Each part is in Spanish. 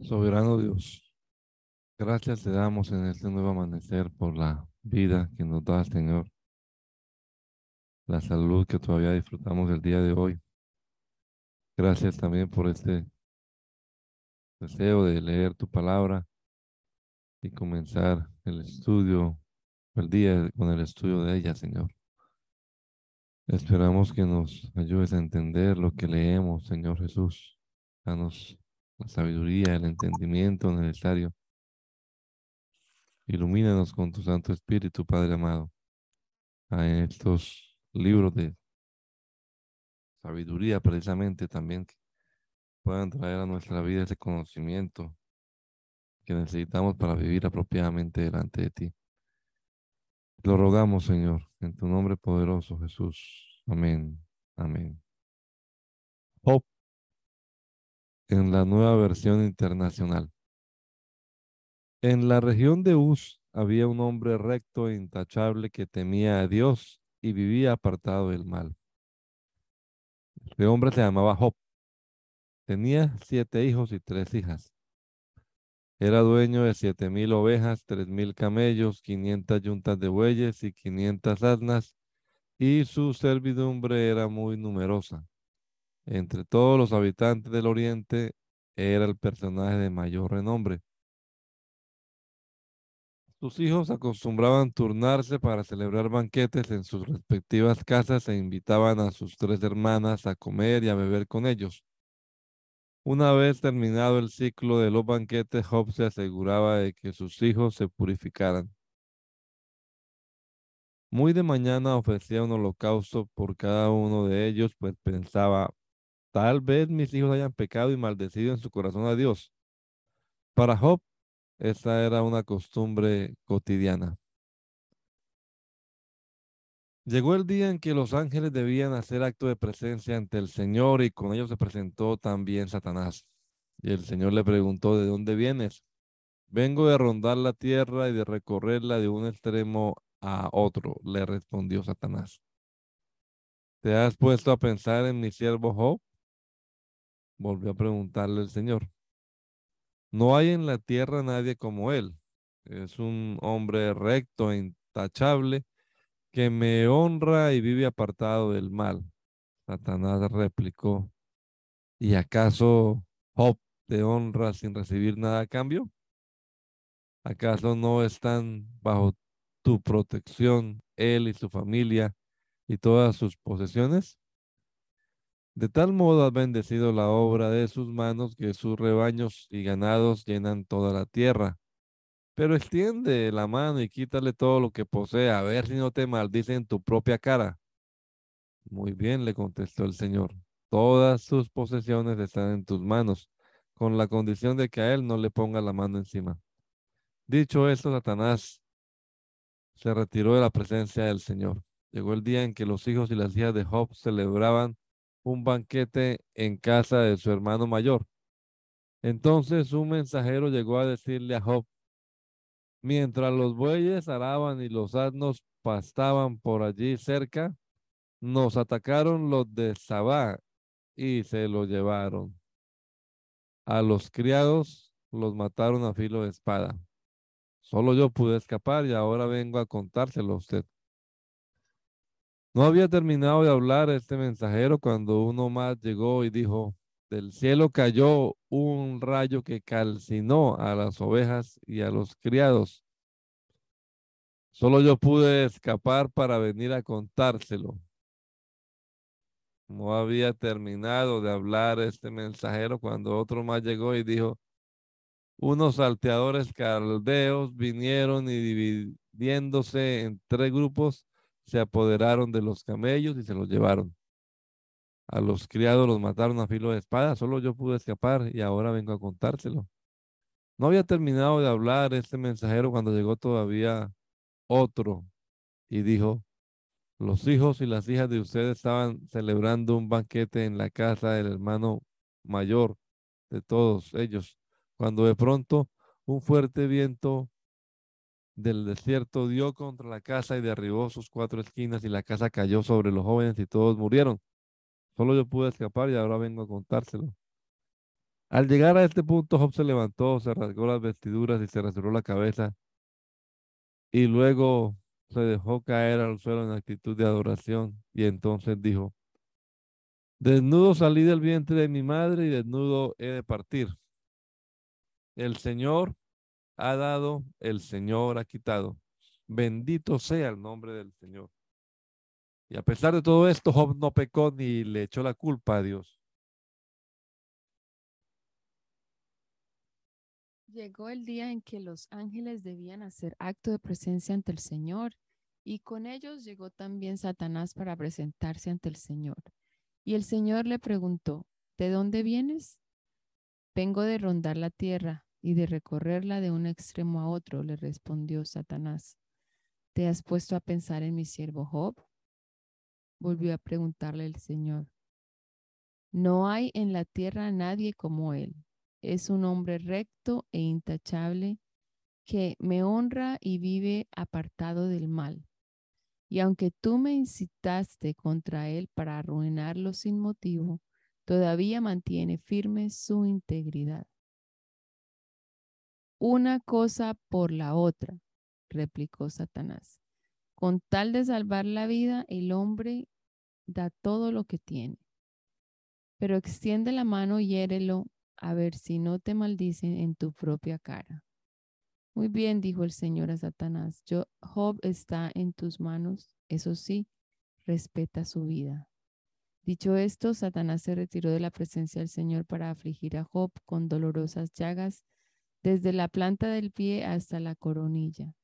Soberano Dios, gracias te damos en este nuevo amanecer por la vida que nos da, Señor. La salud que todavía disfrutamos el día de hoy. Gracias también por este deseo de leer tu palabra y comenzar el estudio, el día con el estudio de ella, Señor. Esperamos que nos ayudes a entender lo que leemos, Señor Jesús. Danos la sabiduría, el entendimiento necesario. Ilumínanos con tu Santo Espíritu, Padre amado, a estos libros de sabiduría precisamente también que puedan traer a nuestra vida ese conocimiento que necesitamos para vivir apropiadamente delante de ti. Lo rogamos, Señor, en tu nombre poderoso, Jesús. Amén. Amén en la nueva versión internacional. En la región de Uz había un hombre recto e intachable que temía a Dios y vivía apartado del mal. Este hombre se llamaba Job. Tenía siete hijos y tres hijas. Era dueño de siete mil ovejas, tres mil camellos, quinientas yuntas de bueyes y quinientas asnas, y su servidumbre era muy numerosa. Entre todos los habitantes del oriente, era el personaje de mayor renombre. Sus hijos acostumbraban turnarse para celebrar banquetes en sus respectivas casas e invitaban a sus tres hermanas a comer y a beber con ellos. Una vez terminado el ciclo de los banquetes, Job se aseguraba de que sus hijos se purificaran. Muy de mañana ofrecía un holocausto por cada uno de ellos, pues pensaba, Tal vez mis hijos hayan pecado y maldecido en su corazón a Dios. Para Job, esa era una costumbre cotidiana. Llegó el día en que los ángeles debían hacer acto de presencia ante el Señor y con ellos se presentó también Satanás. Y el Señor le preguntó, ¿de dónde vienes? Vengo de rondar la tierra y de recorrerla de un extremo a otro, le respondió Satanás. ¿Te has puesto a pensar en mi siervo Job? Volvió a preguntarle el Señor. No hay en la tierra nadie como él. Es un hombre recto e intachable que me honra y vive apartado del mal. Satanás replicó, ¿y acaso Job te honra sin recibir nada a cambio? ¿Acaso no están bajo tu protección él y su familia y todas sus posesiones? De tal modo has bendecido la obra de sus manos que sus rebaños y ganados llenan toda la tierra. Pero extiende la mano y quítale todo lo que posee, a ver si no te maldice en tu propia cara. Muy bien, le contestó el Señor. Todas sus posesiones están en tus manos, con la condición de que a él no le ponga la mano encima. Dicho esto, Satanás se retiró de la presencia del Señor. Llegó el día en que los hijos y las hijas de Job celebraban un banquete en casa de su hermano mayor. Entonces un mensajero llegó a decirle a Job, mientras los bueyes araban y los asnos pastaban por allí cerca, nos atacaron los de Sabá y se lo llevaron. A los criados los mataron a filo de espada. Solo yo pude escapar y ahora vengo a contárselo a usted. No había terminado de hablar este mensajero cuando uno más llegó y dijo, del cielo cayó un rayo que calcinó a las ovejas y a los criados. Solo yo pude escapar para venir a contárselo. No había terminado de hablar este mensajero cuando otro más llegó y dijo, unos salteadores caldeos vinieron y dividiéndose en tres grupos, se apoderaron de los camellos y se los llevaron. A los criados los mataron a filo de espada, solo yo pude escapar y ahora vengo a contárselo. No había terminado de hablar este mensajero cuando llegó todavía otro y dijo, los hijos y las hijas de ustedes estaban celebrando un banquete en la casa del hermano mayor de todos ellos, cuando de pronto un fuerte viento del desierto dio contra la casa y derribó sus cuatro esquinas y la casa cayó sobre los jóvenes y todos murieron. Solo yo pude escapar y ahora vengo a contárselo. Al llegar a este punto, Job se levantó, se rasgó las vestiduras y se rasuró la cabeza y luego se dejó caer al suelo en actitud de adoración y entonces dijo, desnudo salí del vientre de mi madre y desnudo he de partir. El Señor ha dado, el Señor ha quitado. Bendito sea el nombre del Señor. Y a pesar de todo esto, Job no pecó ni le echó la culpa a Dios. Llegó el día en que los ángeles debían hacer acto de presencia ante el Señor, y con ellos llegó también Satanás para presentarse ante el Señor. Y el Señor le preguntó, ¿de dónde vienes? Vengo de rondar la tierra y de recorrerla de un extremo a otro, le respondió Satanás. ¿Te has puesto a pensar en mi siervo Job? Volvió a preguntarle el Señor. No hay en la tierra nadie como él es un hombre recto e intachable que me honra y vive apartado del mal. Y aunque tú me incitaste contra él para arruinarlo sin motivo, todavía mantiene firme su integridad. Una cosa por la otra, replicó Satanás. Con tal de salvar la vida, el hombre da todo lo que tiene. Pero extiende la mano y hiérelo a ver si no te maldicen en tu propia cara. Muy bien, dijo el Señor a Satanás, yo, Job está en tus manos, eso sí, respeta su vida. Dicho esto, Satanás se retiró de la presencia del Señor para afligir a Job con dolorosas llagas desde la planta del pie hasta la coronilla.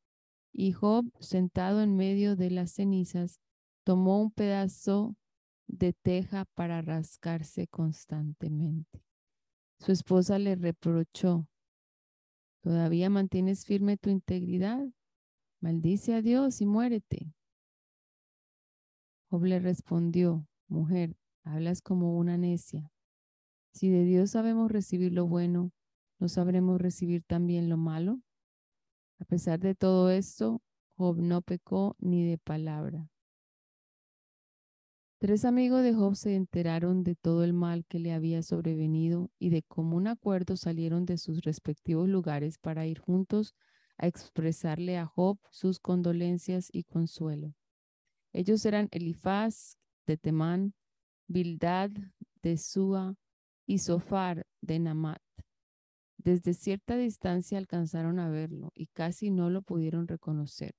Y Job, sentado en medio de las cenizas, tomó un pedazo de teja para rascarse constantemente. Su esposa le reprochó, ¿todavía mantienes firme tu integridad? Maldice a Dios y muérete. Job le respondió, mujer, hablas como una necia. Si de Dios sabemos recibir lo bueno, ¿no sabremos recibir también lo malo? A pesar de todo esto, Job no pecó ni de palabra. Tres amigos de Job se enteraron de todo el mal que le había sobrevenido y de común acuerdo salieron de sus respectivos lugares para ir juntos a expresarle a Job sus condolencias y consuelo. Ellos eran Elifaz de Temán, Bildad de Sua y Sofar de Namat. Desde cierta distancia alcanzaron a verlo y casi no lo pudieron reconocer.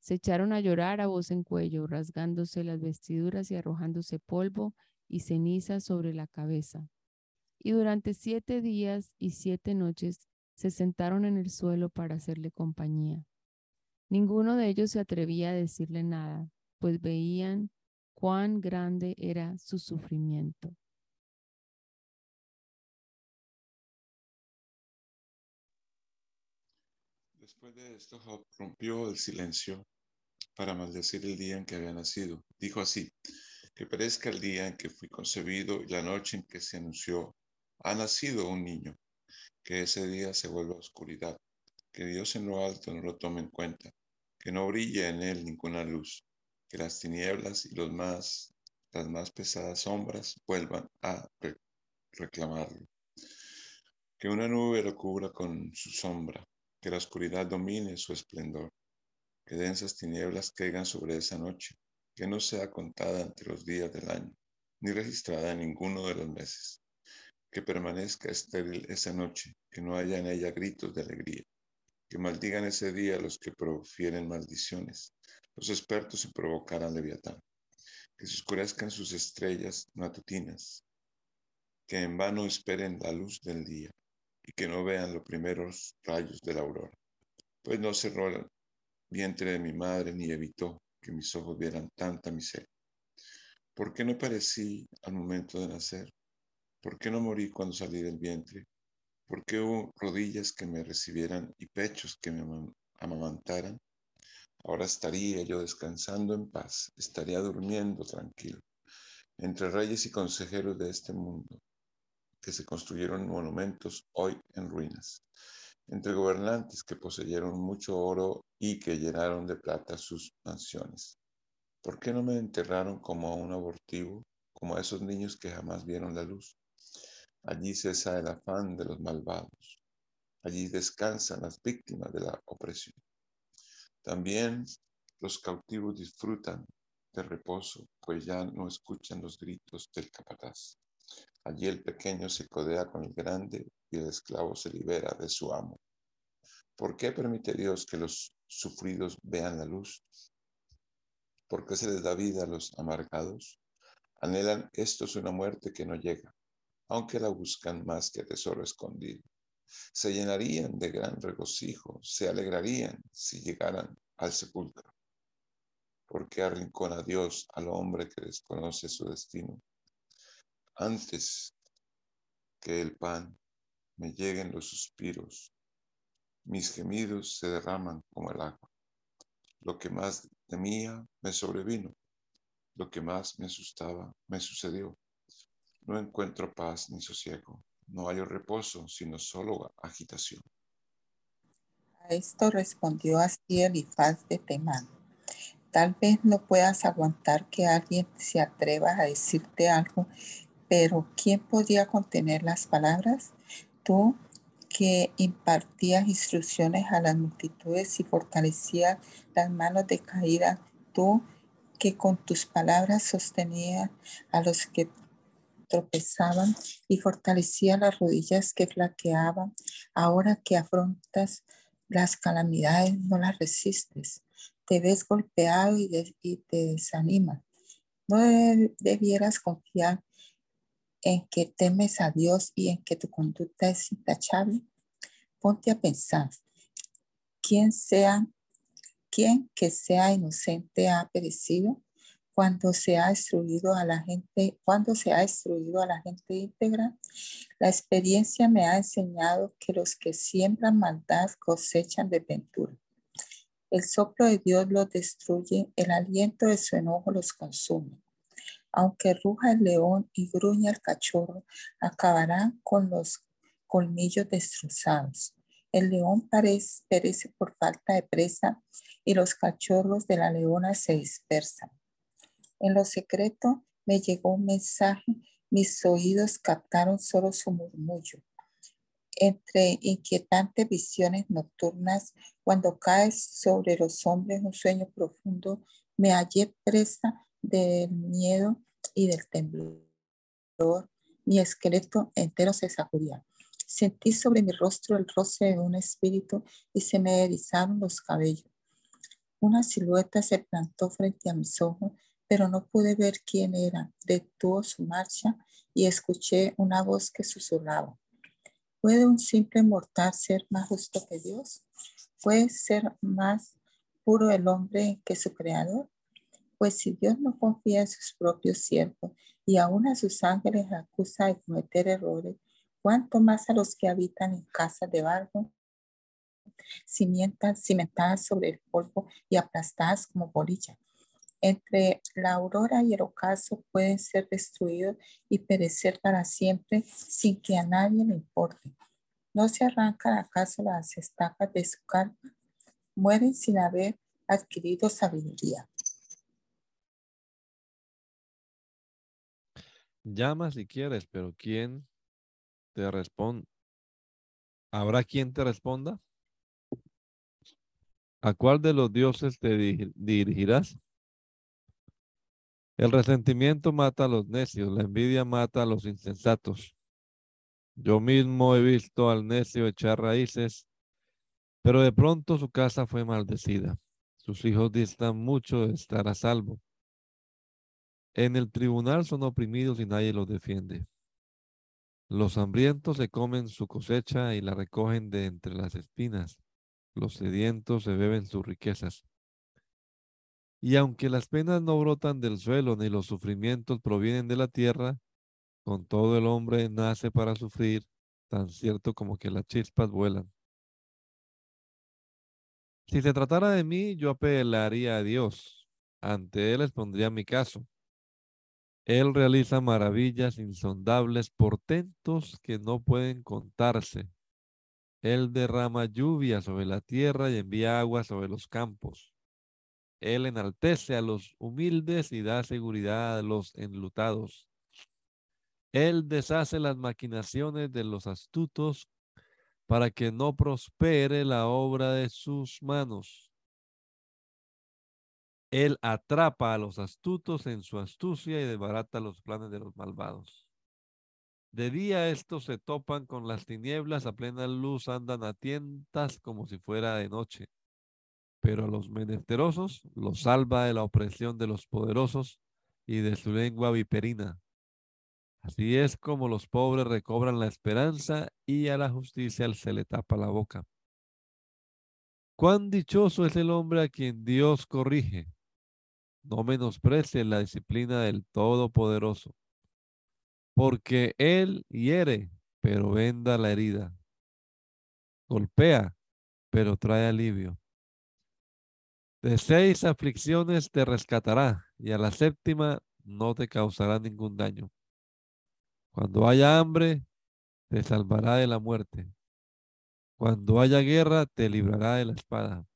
Se echaron a llorar a voz en cuello, rasgándose las vestiduras y arrojándose polvo y ceniza sobre la cabeza. Y durante siete días y siete noches se sentaron en el suelo para hacerle compañía. Ninguno de ellos se atrevía a decirle nada, pues veían cuán grande era su sufrimiento. Después de esto, rompió el silencio para maldecir el día en que había nacido. Dijo así, que parezca el día en que fui concebido y la noche en que se anunció, ha nacido un niño, que ese día se vuelva oscuridad, que Dios en lo alto no lo tome en cuenta, que no brille en él ninguna luz, que las tinieblas y más, las más pesadas sombras vuelvan a reclamarlo, que una nube lo cubra con su sombra, que la oscuridad domine su esplendor que densas tinieblas caigan sobre esa noche, que no sea contada entre los días del año, ni registrada en ninguno de los meses, que permanezca estéril esa noche, que no haya en ella gritos de alegría, que maldigan ese día los que profieren maldiciones, los expertos se provocarán leviatán, que se oscurezcan sus estrellas matutinas, que en vano esperen la luz del día y que no vean los primeros rayos de la aurora, pues no se rolan vientre de mi madre ni evitó que mis ojos vieran tanta miseria. ¿Por qué no parecí al momento de nacer? ¿Por qué no morí cuando salí del vientre? ¿Por qué hubo rodillas que me recibieran y pechos que me amamantaran? Ahora estaría yo descansando en paz, estaría durmiendo tranquilo, entre reyes y consejeros de este mundo, que se construyeron monumentos hoy en ruinas entre gobernantes que poseyeron mucho oro y que llenaron de plata sus mansiones. ¿Por qué no me enterraron como a un abortivo, como a esos niños que jamás vieron la luz? Allí cesa el afán de los malvados. Allí descansan las víctimas de la opresión. También los cautivos disfrutan de reposo, pues ya no escuchan los gritos del capataz. Allí el pequeño se codea con el grande y el esclavo se libera de su amo. ¿Por qué permite Dios que los sufridos vean la luz? ¿Por qué se les da vida a los amargados? Anhelan estos una muerte que no llega, aunque la buscan más que tesoro escondido. Se llenarían de gran regocijo, se alegrarían si llegaran al sepulcro. ¿Por qué arrincona Dios al hombre que desconoce su destino? Antes que el pan me lleguen los suspiros, mis gemidos se derraman como el agua. Lo que más temía me sobrevino, lo que más me asustaba me sucedió. No encuentro paz ni sosiego, no hay reposo, sino solo agitación. A esto respondió así Elifaz de Temán. Tal vez no puedas aguantar que alguien se atreva a decirte algo, pero ¿quién podía contener las palabras? Tú que impartías instrucciones a las multitudes y fortalecías las manos de caída, tú que con tus palabras sostenías a los que tropezaban y fortalecías las rodillas que flaqueaban, ahora que afrontas las calamidades no las resistes, te ves golpeado y, te desanima. No debieras confiar en que temes a Dios y en que tu conducta es intachable, ponte a pensar, ¿quién sea, quién que sea inocente ha perecido? Cuando se ha destruido a la gente, cuando se ha destruido a la gente íntegra, la experiencia me ha enseñado que los que siembran maldad cosechan desventura. El soplo de Dios los destruye, el aliento de su enojo los consume. Aunque ruja el león y gruña el cachorro, acabarán con los colmillos destrozados. El león perece por falta de presa y los cachorros de la leona se dispersan. En lo secreto me llegó un mensaje, mis oídos captaron solo su murmullo. Entre inquietantes visiones nocturnas, cuando cae sobre los hombres un sueño profundo, me hallé presa del miedo y del temblor. Mi esqueleto entero se sacudía. Sentí sobre mi rostro el roce de un espíritu y se me erizaron los cabellos. Una silueta se plantó frente a mis ojos, pero no pude ver quién era. Detuvo su marcha y escuché una voz que susurraba. ¿Puede un simple mortal ser más justo que Dios? ¿Puede ser más puro el hombre que su creador? Pues si Dios no confía en sus propios siervos y aún a sus ángeles acusa de cometer errores, ¿cuánto más a los que habitan en casas de barro, cimentadas sobre el polvo y aplastadas como bolillas? Entre la aurora y el ocaso pueden ser destruidos y perecer para siempre sin que a nadie le importe. ¿No se arrancan acaso las estacas de su carpa? Mueren sin haber adquirido sabiduría. Llama si quieres, pero ¿quién te responde? ¿Habrá quien te responda? ¿A cuál de los dioses te dirigirás? El resentimiento mata a los necios, la envidia mata a los insensatos. Yo mismo he visto al necio echar raíces, pero de pronto su casa fue maldecida. Sus hijos distan mucho de estar a salvo. En el tribunal son oprimidos y nadie los defiende. Los hambrientos se comen su cosecha y la recogen de entre las espinas. Los sedientos se beben sus riquezas. Y aunque las penas no brotan del suelo ni los sufrimientos provienen de la tierra, con todo el hombre nace para sufrir, tan cierto como que las chispas vuelan. Si se tratara de mí, yo apelaría a Dios. Ante Él expondría mi caso. Él realiza maravillas insondables, portentos que no pueden contarse. Él derrama lluvia sobre la tierra y envía agua sobre los campos. Él enaltece a los humildes y da seguridad a los enlutados. Él deshace las maquinaciones de los astutos para que no prospere la obra de sus manos. Él atrapa a los astutos en su astucia y desbarata los planes de los malvados. De día estos se topan con las tinieblas, a plena luz andan a tientas como si fuera de noche. Pero a los menesterosos los salva de la opresión de los poderosos y de su lengua viperina. Así es como los pobres recobran la esperanza y a la justicia se le tapa la boca. Cuán dichoso es el hombre a quien Dios corrige. No menosprecie la disciplina del Todopoderoso, porque Él hiere, pero venda la herida. Golpea, pero trae alivio. De seis aflicciones te rescatará, y a la séptima no te causará ningún daño. Cuando haya hambre, te salvará de la muerte. Cuando haya guerra, te librará de la espada.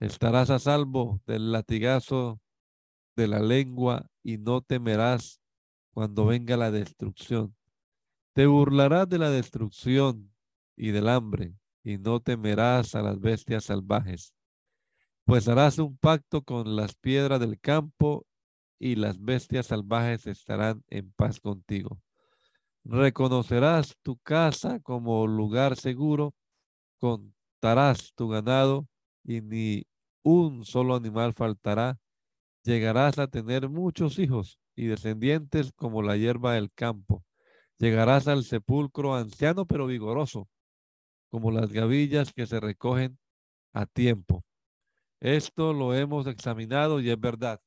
Estarás a salvo del latigazo de la lengua y no temerás cuando venga la destrucción. Te burlarás de la destrucción y del hambre y no temerás a las bestias salvajes, pues harás un pacto con las piedras del campo y las bestias salvajes estarán en paz contigo. Reconocerás tu casa como lugar seguro, contarás tu ganado y ni un solo animal faltará llegarás a tener muchos hijos y descendientes como la hierba del campo. Llegarás al sepulcro anciano pero vigoroso, como las gavillas que se recogen a tiempo. Esto lo hemos examinado y es verdad.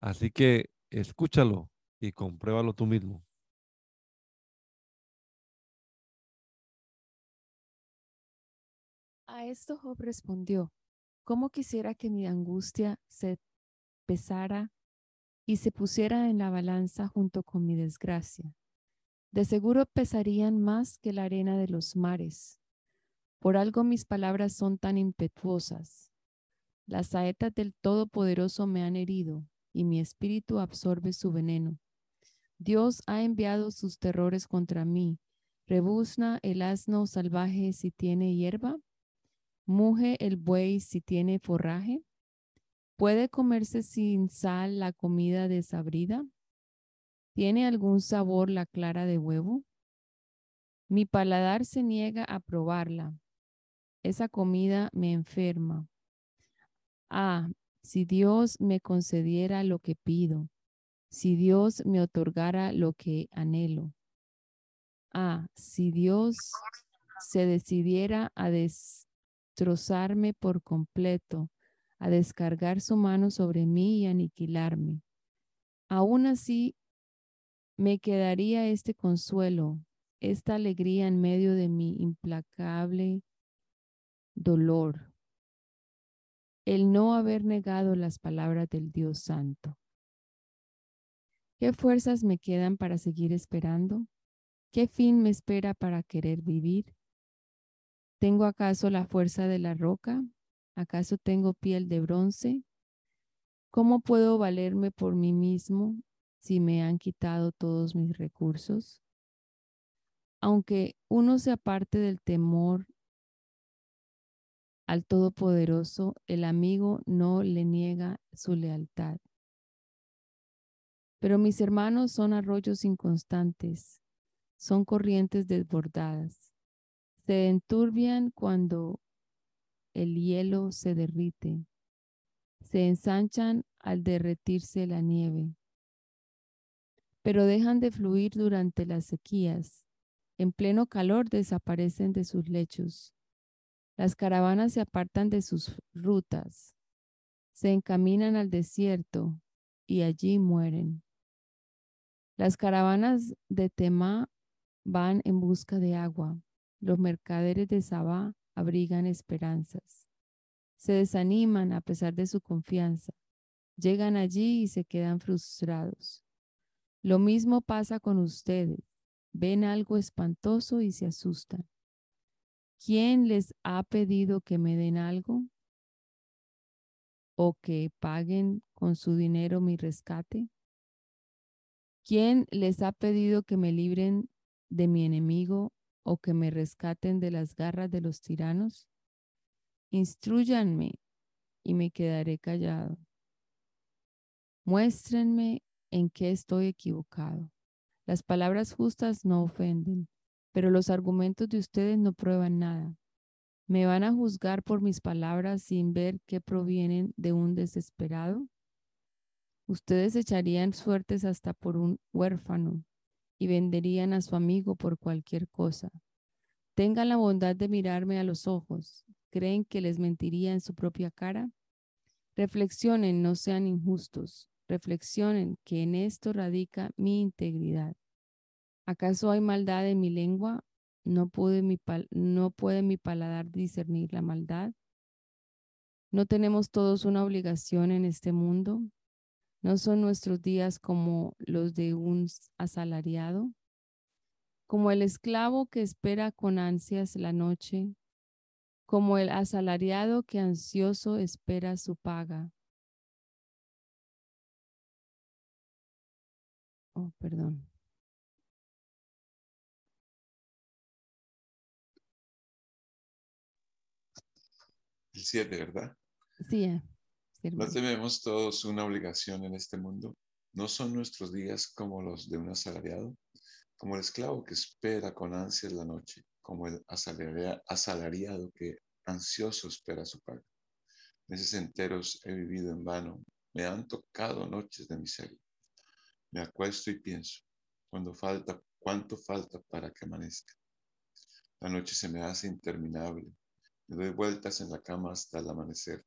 Así que escúchalo y compruébalo tú mismo. A esto Job respondió, ¿cómo quisiera que mi angustia se pesara y se pusiera en la balanza junto con mi desgracia. De seguro pesarían más que la arena de los mares. Por algo mis palabras son tan impetuosas. Las saetas del Todopoderoso me han herido y mi espíritu absorbe su veneno. Dios ha enviado sus terrores contra mí. ¿Rebuzna el asno salvaje si tiene hierba? ¿Muge el buey si tiene forraje? ¿Puede comerse sin sal la comida desabrida? ¿Tiene algún sabor la clara de huevo? Mi paladar se niega a probarla. Esa comida me enferma. Ah, si Dios me concediera lo que pido, si Dios me otorgara lo que anhelo. Ah, si Dios se decidiera a destrozarme por completo, a descargar su mano sobre mí y aniquilarme. Aún así, me quedaría este consuelo, esta alegría en medio de mi implacable dolor, el no haber negado las palabras del Dios Santo. ¿Qué fuerzas me quedan para seguir esperando? ¿Qué fin me espera para querer vivir? ¿Tengo acaso la fuerza de la roca? ¿Acaso tengo piel de bronce? ¿Cómo puedo valerme por mí mismo si me han quitado todos mis recursos? Aunque uno se aparte del temor al Todopoderoso, el amigo no le niega su lealtad. Pero mis hermanos son arroyos inconstantes, son corrientes desbordadas. Se enturbian cuando el hielo se derrite, se ensanchan al derretirse la nieve, pero dejan de fluir durante las sequías. En pleno calor desaparecen de sus lechos. Las caravanas se apartan de sus rutas, se encaminan al desierto y allí mueren. Las caravanas de Temá van en busca de agua. Los mercaderes de Sabá abrigan esperanzas. Se desaniman a pesar de su confianza. Llegan allí y se quedan frustrados. Lo mismo pasa con ustedes. Ven algo espantoso y se asustan. ¿Quién les ha pedido que me den algo? ¿O que paguen con su dinero mi rescate? ¿Quién les ha pedido que me libren de mi enemigo o que me rescaten de las garras de los tiranos? Instruyanme y me quedaré callado. Muéstrenme en qué estoy equivocado. Las palabras justas no ofenden, pero los argumentos de ustedes no prueban nada. ¿Me van a juzgar por mis palabras sin ver que provienen de un desesperado? Ustedes echarían suertes hasta por un huérfano y venderían a su amigo por cualquier cosa. Tengan la bondad de mirarme a los ojos. ¿Creen que les mentiría en su propia cara? Reflexionen, no sean injustos. Reflexionen que en esto radica mi integridad. ¿Acaso hay maldad en mi lengua? ¿No puede mi, no puede mi paladar discernir la maldad? ¿No tenemos todos una obligación en este mundo? ¿No son nuestros días como los de un asalariado? Como el esclavo que espera con ansias la noche, como el asalariado que ansioso espera su paga. Oh, perdón. El 7, ¿verdad? Sí. ¿No tenemos todos una obligación en este mundo? ¿No son nuestros días como los de un asalariado? Como el esclavo que espera con ansias la noche, como el asalariado que ansioso espera su paga. Meses enteros he vivido en vano, me han tocado noches de miseria. Me acuesto y pienso, cuando falta, cuánto falta para que amanezca. La noche se me hace interminable, me doy vueltas en la cama hasta el amanecer.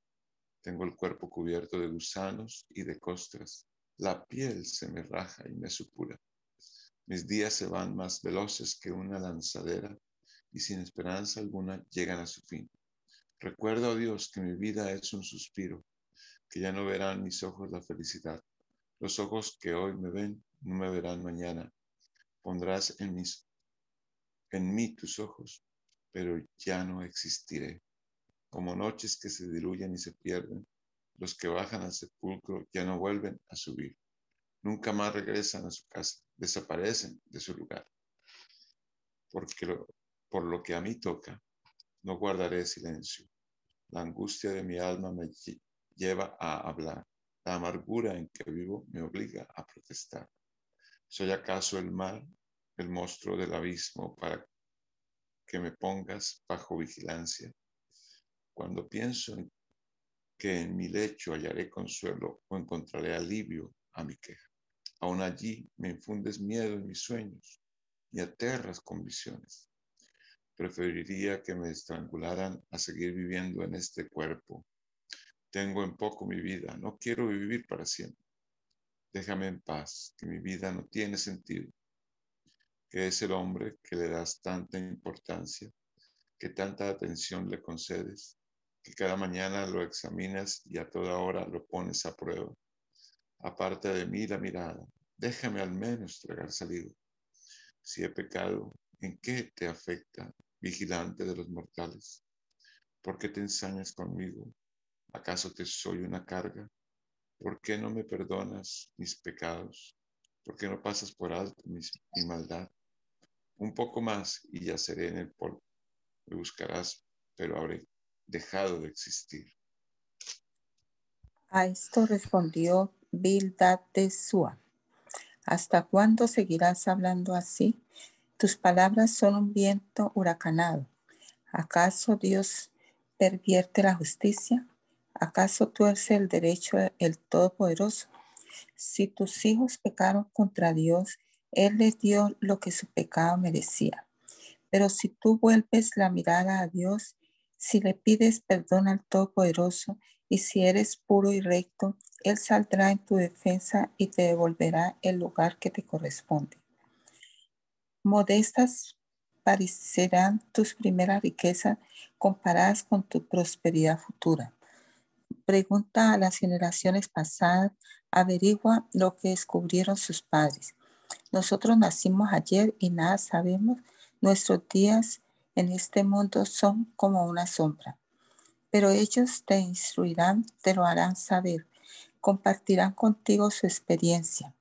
Tengo el cuerpo cubierto de gusanos y de costras. La piel se me raja y me supura. Mis días se van más veloces que una lanzadera y sin esperanza alguna llegan a su fin. Recuerdo a Dios que mi vida es un suspiro, que ya no verán mis ojos la felicidad. Los ojos que hoy me ven no me verán mañana. Pondrás en mí tus ojos, pero ya no existiré como noches que se diluyen y se pierden, los que bajan al sepulcro ya no vuelven a subir. Nunca más regresan a su casa, desaparecen de su lugar. Porque por lo que a mí toca, no guardaré silencio. La angustia de mi alma me lleva a hablar. La amargura en que vivo me obliga a protestar. ¿Soy acaso el mal, el monstruo del abismo, para que me pongas bajo vigilancia? Cuando pienso en que en mi lecho hallaré consuelo o encontraré alivio a mi queja. Aún allí me infundes miedo en mis sueños y aterras con visiones. Preferiría que me estrangularan a seguir viviendo en este cuerpo. Tengo en poco mi vida, no quiero vivir para siempre. Déjame en paz, que mi vida no tiene sentido. Que es el hombre que le das tanta importancia, que tanta atención le concedes, que cada mañana lo examinas y a toda hora lo pones a prueba. Aparte de mí la mirada, déjame al menos tragar salido. Si he pecado, ¿en qué te afecta, vigilante de los mortales? ¿Por qué te ensañas conmigo? ¿Acaso te soy una carga? ¿Por qué no me perdonas mis pecados? ¿Por qué no pasas por alto mi maldad? Un poco más y ya seré en el polvo. Me buscarás, pero habré dejado de existir. A esto respondió Bildad de Sua. ¿Hasta cuándo seguirás hablando así? Tus palabras son un viento huracanado. ¿Acaso Dios pervierte la justicia? ¿Acaso tuerce el derecho el Todopoderoso? Si tus hijos pecaron contra Dios, Él les dio lo que su pecado merecía. Pero si tú vuelves la mirada a Dios, si le pides perdón al Todopoderoso y si eres puro y recto, Él saldrá en tu defensa y te devolverá el lugar que te corresponde. Modestas parecerán tus primeras riquezas comparadas con tu prosperidad futura. Pregunta a las generaciones pasadas, averigua lo que descubrieron sus padres. Nosotros nacimos ayer y nada sabemos. Nuestros días en este mundo son como una sombra. Pero ellos te instruirán, te lo harán saber, compartirán contigo su experiencia.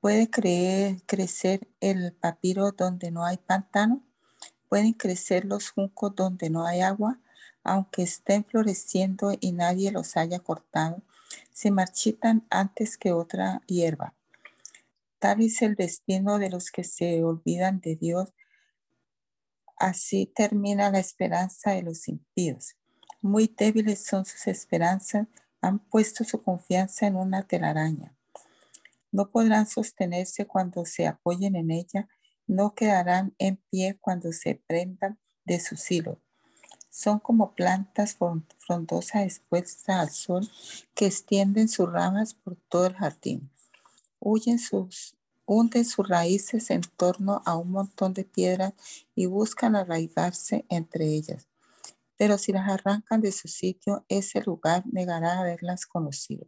¿Puede creer, crecer el papiro donde no hay pantano? ¿Pueden crecer los juncos donde no hay agua? Aunque estén floreciendo y nadie los haya cortado, se marchitan antes que otra hierba. Tal es el destino de los que se olvidan de Dios. Así termina la esperanza de los impíos. Muy débiles son sus esperanzas, han puesto su confianza en una telaraña. No podrán sostenerse cuando se apoyen en ella, no quedarán en pie cuando se prendan de sus hilos. Son como plantas frondosas expuestas al sol que extienden sus ramas por todo el jardín. Huyen sus, hunden sus raíces en torno a un montón de piedras y buscan arraigarse entre ellas. Pero si las arrancan de su sitio, ese lugar negará haberlas conocido.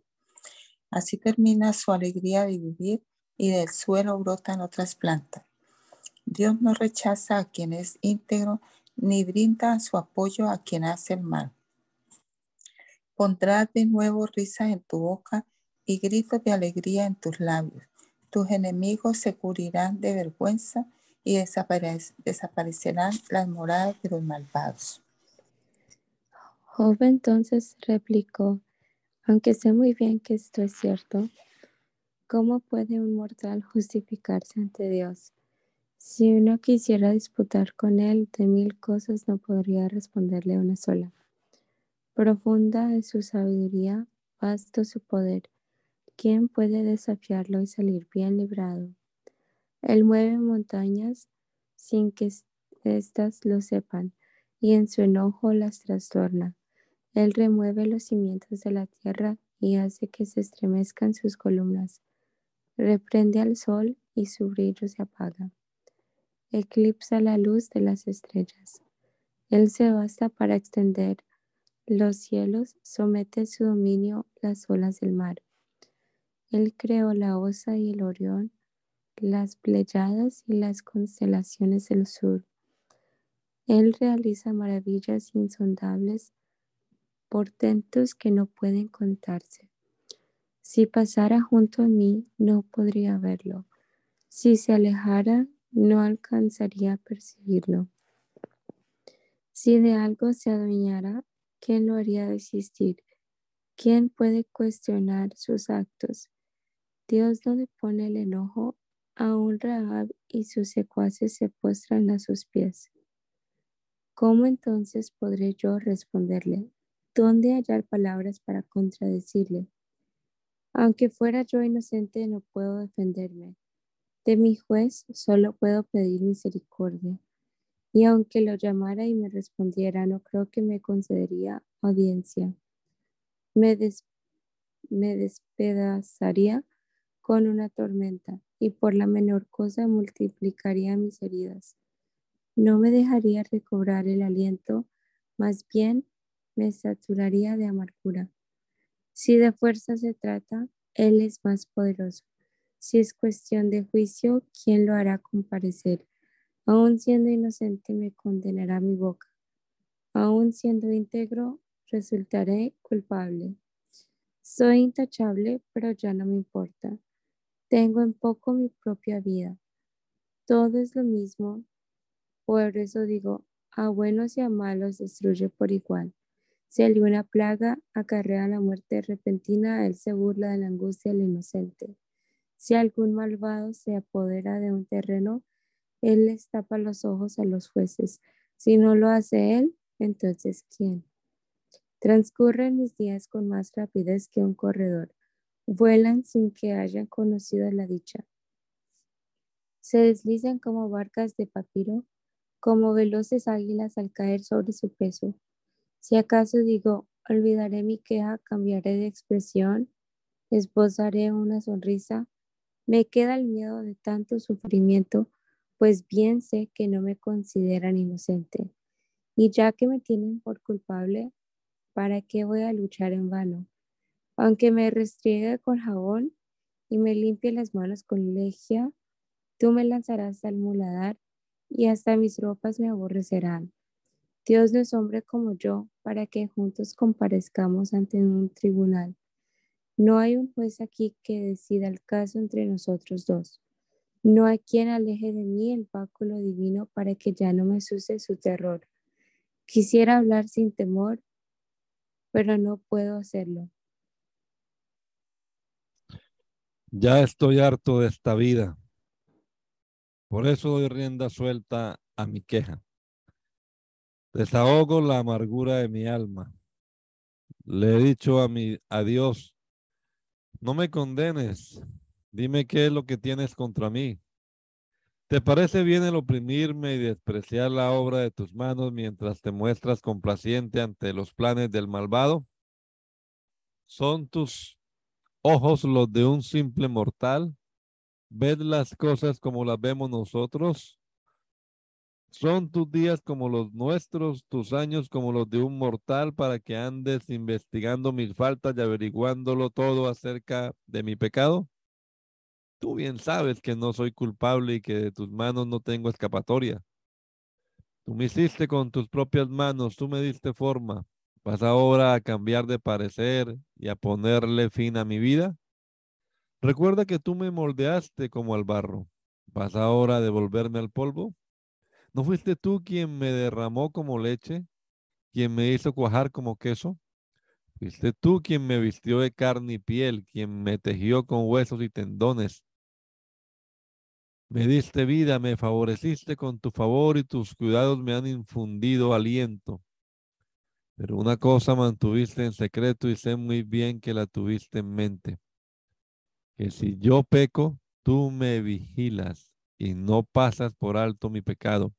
Así termina su alegría de vivir y del suelo brotan otras plantas. Dios no rechaza a quien es íntegro ni brinda su apoyo a quien hace el mal. Pondrás de nuevo risa en tu boca y gritos de alegría en tus labios. Tus enemigos se cubrirán de vergüenza y desaparecerán las moradas de los malvados. Job entonces replicó, aunque sé muy bien que esto es cierto, ¿cómo puede un mortal justificarse ante Dios? Si uno quisiera disputar con él de mil cosas, no podría responderle una sola. Profunda es su sabiduría, vasto su poder. ¿Quién puede desafiarlo y salir bien librado? Él mueve montañas sin que éstas lo sepan, y en su enojo las trastorna. Él remueve los cimientos de la tierra y hace que se estremezcan sus columnas. Reprende al sol y su brillo se apaga. Eclipsa la luz de las estrellas. Él se basta para extender los cielos, somete su dominio las olas del mar. Él creó la Osa y el Orión, las Pleiadas y las constelaciones del sur. Él realiza maravillas insondables portentos que no pueden contarse. Si pasara junto a mí, no podría verlo. Si se alejara, no alcanzaría a percibirlo. Si de algo se adueñara, ¿quién lo haría desistir? ¿Quién puede cuestionar sus actos? Dios donde pone el enojo, aún Rahab y sus secuaces se postran a sus pies. ¿Cómo entonces podré yo responderle? ¿Dónde hallar palabras para contradecirle? Aunque fuera yo inocente, no puedo defenderme. De mi juez solo puedo pedir misericordia. Y aunque lo llamara y me respondiera, no creo que me concedería audiencia. Me, me despedazaría con una tormenta y por la menor cosa multiplicaría mis heridas. No me dejaría recobrar el aliento, más bien me saturaría de amargura. Si de fuerza se trata, Él es más poderoso. Si es cuestión de juicio, ¿quién lo hará comparecer? Aún siendo inocente me condenará mi boca. Aún siendo íntegro, resultaré culpable. Soy intachable, pero ya no me importa. Tengo en poco mi propia vida. Todo es lo mismo. Por eso digo, a buenos y a malos destruye por igual. Si alguna plaga acarrea la muerte repentina, él se burla de la angustia del inocente. Si algún malvado se apodera de un terreno, él les tapa los ojos a los jueces. Si no lo hace él, entonces ¿quién? Transcurren mis días con más rapidez que un corredor. Vuelan sin que hayan conocido la dicha. Se deslizan como barcas de papiro, como veloces águilas al caer sobre su peso. Si acaso digo, olvidaré mi queja, cambiaré de expresión, esbozaré una sonrisa, me queda el miedo de tanto sufrimiento, pues bien sé que no me consideran inocente. Y ya que me tienen por culpable, ¿para qué voy a luchar en vano? Aunque me restriegue con jabón y me limpie las manos con legia, tú me lanzarás al muladar y hasta mis ropas me aborrecerán. Dios no es hombre como yo para que juntos comparezcamos ante un tribunal. No hay un juez aquí que decida el caso entre nosotros dos. No hay quien aleje de mí el báculo divino para que ya no me asuste su terror. Quisiera hablar sin temor, pero no puedo hacerlo. Ya estoy harto de esta vida. Por eso doy rienda suelta a mi queja. Desahogo la amargura de mi alma. Le he dicho a mi a Dios, no me condenes. Dime qué es lo que tienes contra mí. ¿Te parece bien el oprimirme y despreciar la obra de tus manos mientras te muestras complaciente ante los planes del malvado? ¿Son tus ojos los de un simple mortal? ¿Ves las cosas como las vemos nosotros? ¿Son tus días como los nuestros, tus años como los de un mortal para que andes investigando mis faltas y averiguándolo todo acerca de mi pecado? Tú bien sabes que no soy culpable y que de tus manos no tengo escapatoria. Tú me hiciste con tus propias manos, tú me diste forma. ¿Vas ahora a cambiar de parecer y a ponerle fin a mi vida? Recuerda que tú me moldeaste como al barro. ¿Vas ahora a devolverme al polvo? ¿No fuiste tú quien me derramó como leche, quien me hizo cuajar como queso? Fuiste tú quien me vistió de carne y piel, quien me tejió con huesos y tendones. Me diste vida, me favoreciste con tu favor y tus cuidados me han infundido aliento. Pero una cosa mantuviste en secreto y sé muy bien que la tuviste en mente. Que si yo peco, tú me vigilas y no pasas por alto mi pecado.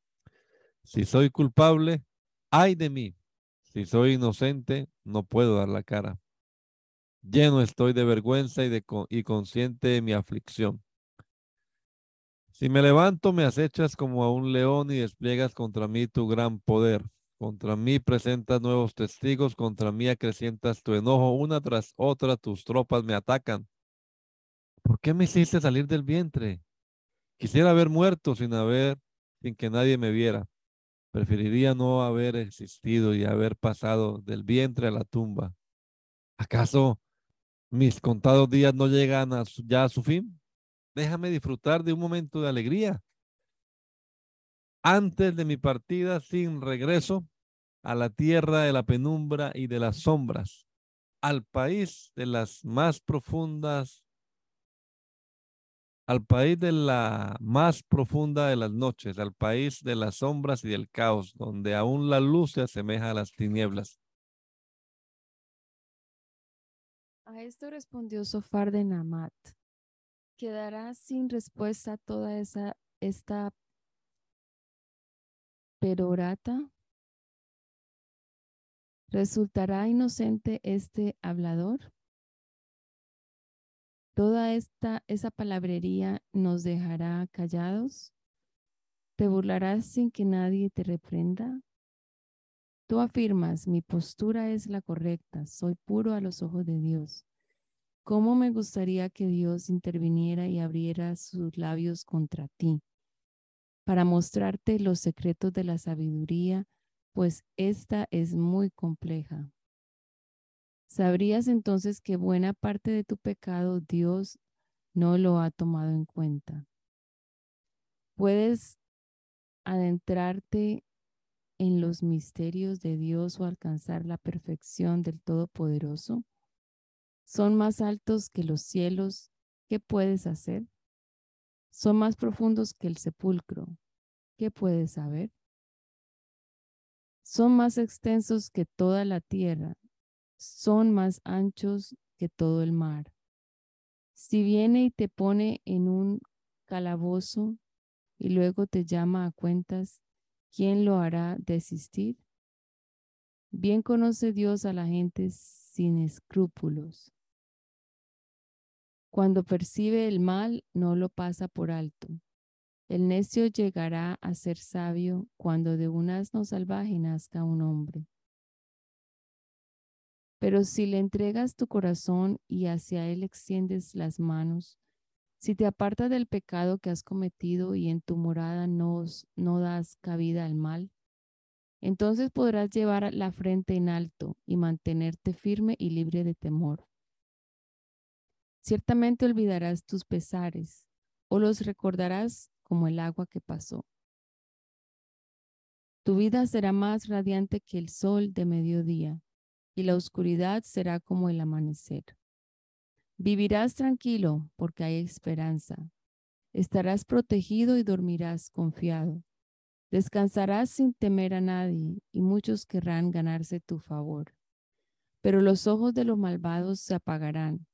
Si soy culpable, ay de mí. Si soy inocente, no puedo dar la cara. Lleno estoy de vergüenza y, de, y consciente de mi aflicción. Si me levanto, me acechas como a un león y despliegas contra mí tu gran poder. Contra mí presentas nuevos testigos, contra mí acrecientas tu enojo, una tras otra tus tropas me atacan. ¿Por qué me hiciste salir del vientre? Quisiera haber muerto sin haber, sin que nadie me viera. Preferiría no haber existido y haber pasado del vientre a la tumba. ¿Acaso mis contados días no llegan ya a su fin? Déjame disfrutar de un momento de alegría. Antes de mi partida sin regreso a la tierra de la penumbra y de las sombras, al país de las más profundas al país de la más profunda de las noches, al país de las sombras y del caos, donde aún la luz se asemeja a las tinieblas. A esto respondió Sofar de Namat. Quedará sin respuesta toda esa esta perorata. ¿Resultará inocente este hablador? Toda esta, esa palabrería nos dejará callados. ¿Te burlarás sin que nadie te reprenda? Tú afirmas, mi postura es la correcta, soy puro a los ojos de Dios. ¿Cómo me gustaría que Dios interviniera y abriera sus labios contra ti para mostrarte los secretos de la sabiduría, pues esta es muy compleja? Sabrías entonces que buena parte de tu pecado Dios no lo ha tomado en cuenta. Puedes adentrarte en los misterios de Dios o alcanzar la perfección del Todopoderoso. Son más altos que los cielos. ¿Qué puedes hacer? Son más profundos que el sepulcro. ¿Qué puedes saber? Son más extensos que toda la tierra son más anchos que todo el mar. Si viene y te pone en un calabozo y luego te llama a cuentas, ¿quién lo hará desistir? Bien conoce Dios a la gente sin escrúpulos. Cuando percibe el mal, no lo pasa por alto. El necio llegará a ser sabio cuando de un asno salvaje nazca un hombre. Pero si le entregas tu corazón y hacia Él extiendes las manos, si te apartas del pecado que has cometido y en tu morada no, no das cabida al mal, entonces podrás llevar la frente en alto y mantenerte firme y libre de temor. Ciertamente olvidarás tus pesares o los recordarás como el agua que pasó. Tu vida será más radiante que el sol de mediodía y la oscuridad será como el amanecer. Vivirás tranquilo porque hay esperanza. Estarás protegido y dormirás confiado. Descansarás sin temer a nadie y muchos querrán ganarse tu favor. Pero los ojos de los malvados se apagarán.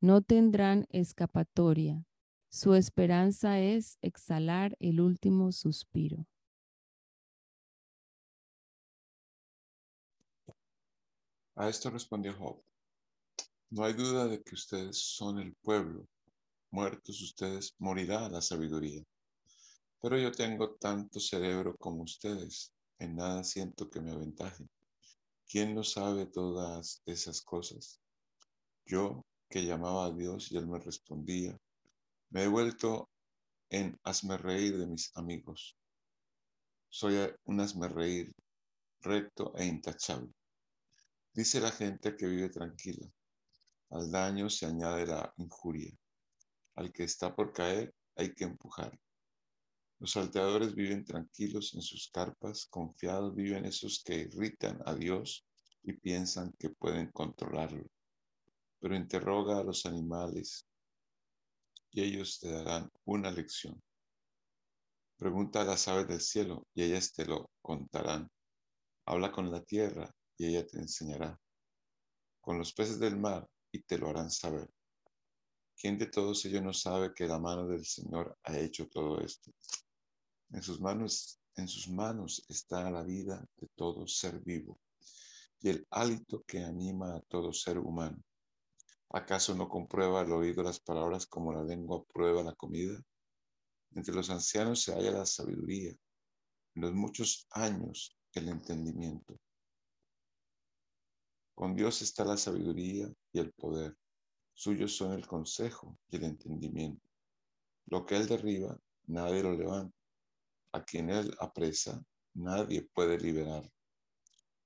No tendrán escapatoria. Su esperanza es exhalar el último suspiro. A esto respondió Job. No hay duda de que ustedes son el pueblo. Muertos ustedes morirá la sabiduría. Pero yo tengo tanto cerebro como ustedes. En nada siento que me aventajen. ¿Quién no sabe todas esas cosas? Yo, que llamaba a Dios y Él me respondía, me he vuelto en hazme reír de mis amigos. Soy un hazme reír recto e intachable. Dice la gente que vive tranquila. Al daño se añade la injuria. Al que está por caer hay que empujar. Los salteadores viven tranquilos en sus carpas, confiados viven esos que irritan a Dios y piensan que pueden controlarlo. Pero interroga a los animales y ellos te darán una lección. Pregunta a las aves del cielo y ellas te lo contarán. Habla con la tierra y ella te enseñará. Con los peces del mar y te lo harán saber. ¿Quién de todos ellos no sabe que la mano del Señor ha hecho todo esto? En sus manos, en sus manos está la vida de todo ser vivo y el hálito que anima a todo ser humano. ¿Acaso no comprueba el oído las palabras como la lengua prueba la comida? Entre los ancianos se halla la sabiduría, en los muchos años el entendimiento. Con Dios está la sabiduría y el poder. Suyos son el consejo y el entendimiento. Lo que Él derriba, nadie lo levanta. A quien Él apresa, nadie puede liberar.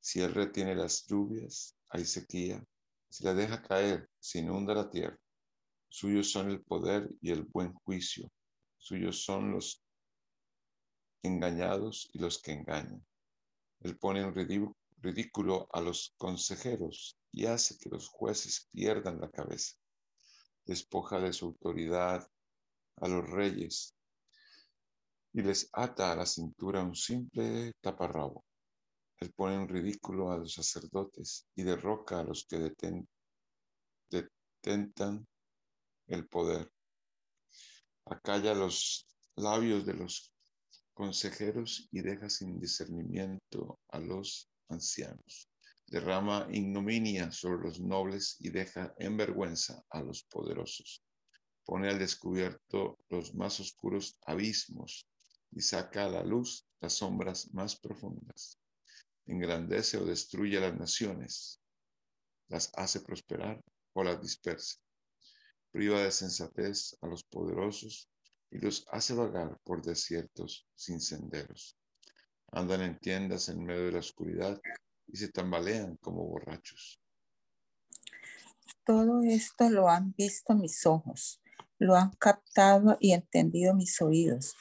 Si Él retiene las lluvias, hay sequía. Si la deja caer, se inunda la tierra. Suyos son el poder y el buen juicio. Suyos son los engañados y los que engañan. Él pone en ridículo ridículo a los consejeros y hace que los jueces pierdan la cabeza. Despoja de su autoridad a los reyes y les ata a la cintura un simple taparrabo. Él pone en ridículo a los sacerdotes y derroca a los que detentan el poder. Acalla los labios de los consejeros y deja sin discernimiento a los ancianos. Derrama ignominia sobre los nobles y deja en vergüenza a los poderosos. Pone al descubierto los más oscuros abismos y saca a la luz las sombras más profundas. Engrandece o destruye a las naciones, las hace prosperar o las dispersa. Priva de sensatez a los poderosos y los hace vagar por desiertos sin senderos andan en tiendas en medio de la oscuridad y se tambalean como borrachos. Todo esto lo han visto mis ojos, lo han captado y entendido mis oídos.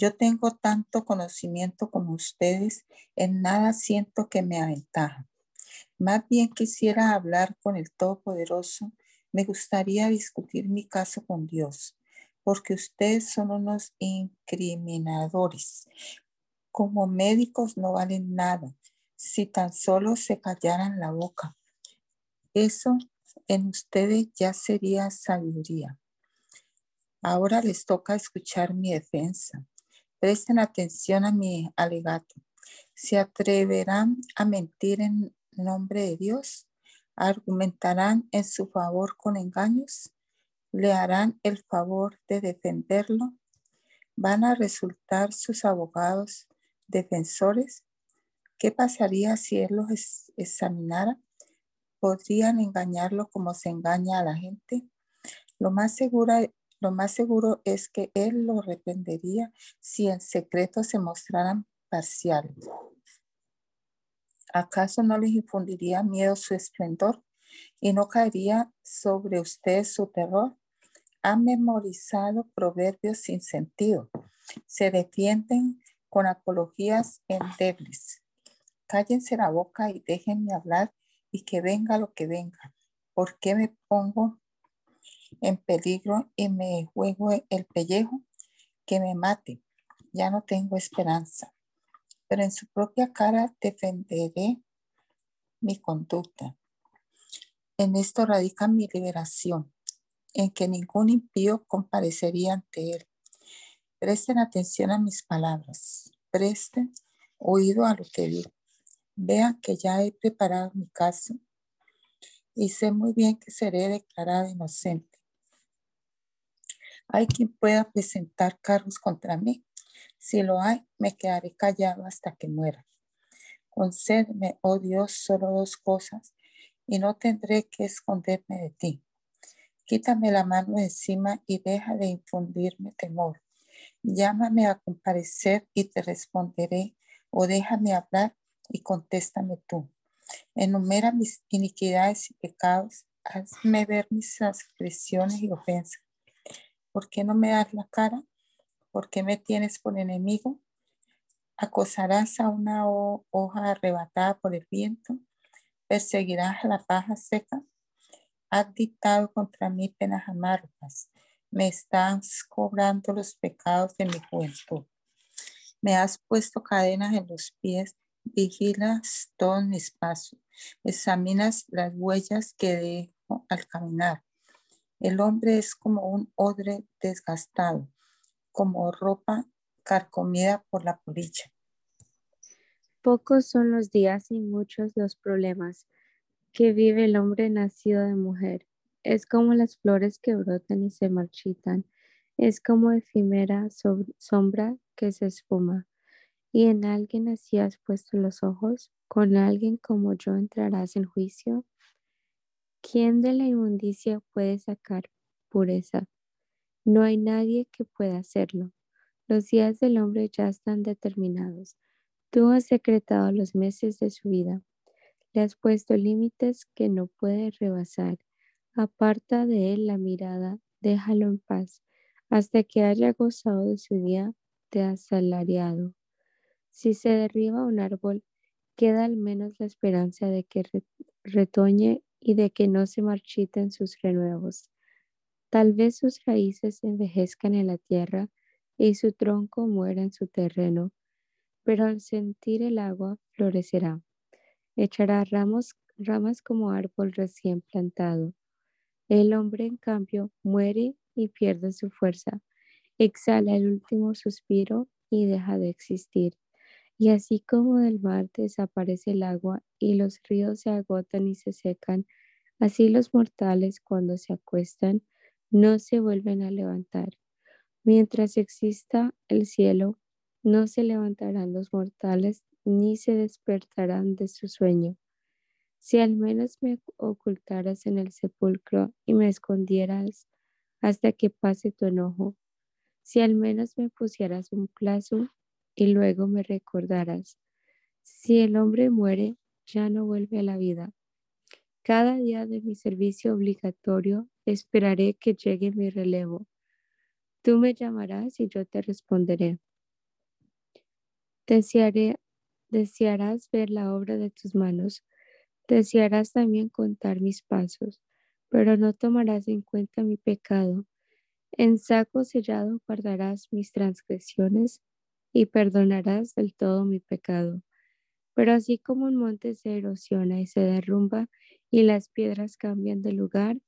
Yo tengo tanto conocimiento como ustedes, en nada siento que me aventaja. Más bien quisiera hablar con el Todopoderoso, me gustaría discutir mi caso con Dios, porque ustedes son unos incriminadores, como médicos no valen nada si tan solo se callaran la boca. Eso en ustedes ya sería sabiduría. Ahora les toca escuchar mi defensa. Presten atención a mi alegato. ¿Se atreverán a mentir en nombre de Dios? ¿Argumentarán en su favor con engaños? ¿Le harán el favor de defenderlo? ¿Van a resultar sus abogados defensores, ¿qué pasaría si él los examinara? ¿Podrían engañarlo como se engaña a la gente? Lo más, lo más seguro es que él lo reprendería si en secreto se mostraran parciales. ¿Acaso no les infundiría miedo su esplendor? y no caería sobre usted su terror. Han memorizado proverbios sin sentido. Se defienden con apologías endebles. Cállense la boca y déjenme hablar y que venga lo que venga. ¿Por qué me pongo en peligro y me juego el pellejo? Que me mate. Ya no tengo esperanza. Pero en su propia cara defenderé mi conducta. En esto radica mi liberación, en que ningún impío comparecería ante él. Presten atención a mis palabras. Presten oído a lo que digo. Vean que ya he preparado mi caso y sé muy bien que seré declarada inocente. Hay quien pueda presentar cargos contra mí. Si lo hay, me quedaré callado hasta que muera. Concédeme, oh Dios, solo dos cosas y no tendré que esconderme de ti. Quítame la mano encima y deja de infundirme temor. Llámame a comparecer y te responderé, o déjame hablar y contéstame tú. Enumera mis iniquidades y pecados, hazme ver mis transgresiones y ofensas. ¿Por qué no me das la cara? ¿Por qué me tienes por enemigo? ¿Acosarás a una hoja arrebatada por el viento? ¿Perseguirás a la paja seca? Has dictado contra mí penas amargas me estás cobrando los pecados de mi juventud. Me has puesto cadenas en los pies, vigilas todos mis pasos, examinas las huellas que dejo al caminar. El hombre es como un odre desgastado, como ropa carcomida por la polilla. Pocos son los días y muchos los problemas que vive el hombre nacido de mujer. Es como las flores que brotan y se marchitan. Es como efímera sombra que se espuma. Y en alguien así has puesto los ojos. Con alguien como yo entrarás en juicio. ¿Quién de la inmundicia puede sacar pureza? No hay nadie que pueda hacerlo. Los días del hombre ya están determinados. Tú has secretado los meses de su vida. Le has puesto límites que no puede rebasar Aparta de él la mirada, déjalo en paz, hasta que haya gozado de su día de asalariado. Si se derriba un árbol, queda al menos la esperanza de que retoñe y de que no se marchiten sus renuevos. Tal vez sus raíces envejezcan en la tierra y su tronco muera en su terreno, pero al sentir el agua florecerá. Echará ramas como árbol recién plantado el hombre, en cambio, muere y pierde su fuerza, exhala el último suspiro y deja de existir. Y así como del mar desaparece el agua y los ríos se agotan y se secan, así los mortales cuando se acuestan no se vuelven a levantar. Mientras exista el cielo, no se levantarán los mortales ni se despertarán de su sueño. Si al menos me ocultaras en el sepulcro y me escondieras hasta que pase tu enojo, si al menos me pusieras un plazo y luego me recordaras, si el hombre muere, ya no vuelve a la vida. Cada día de mi servicio obligatorio esperaré que llegue mi relevo. Tú me llamarás y yo te responderé. Desearé, desearás ver la obra de tus manos Desearás también contar mis pasos, pero no tomarás en cuenta mi pecado. En saco sellado guardarás mis transgresiones y perdonarás del todo mi pecado. Pero así como un monte se erosiona y se derrumba y las piedras cambian de lugar,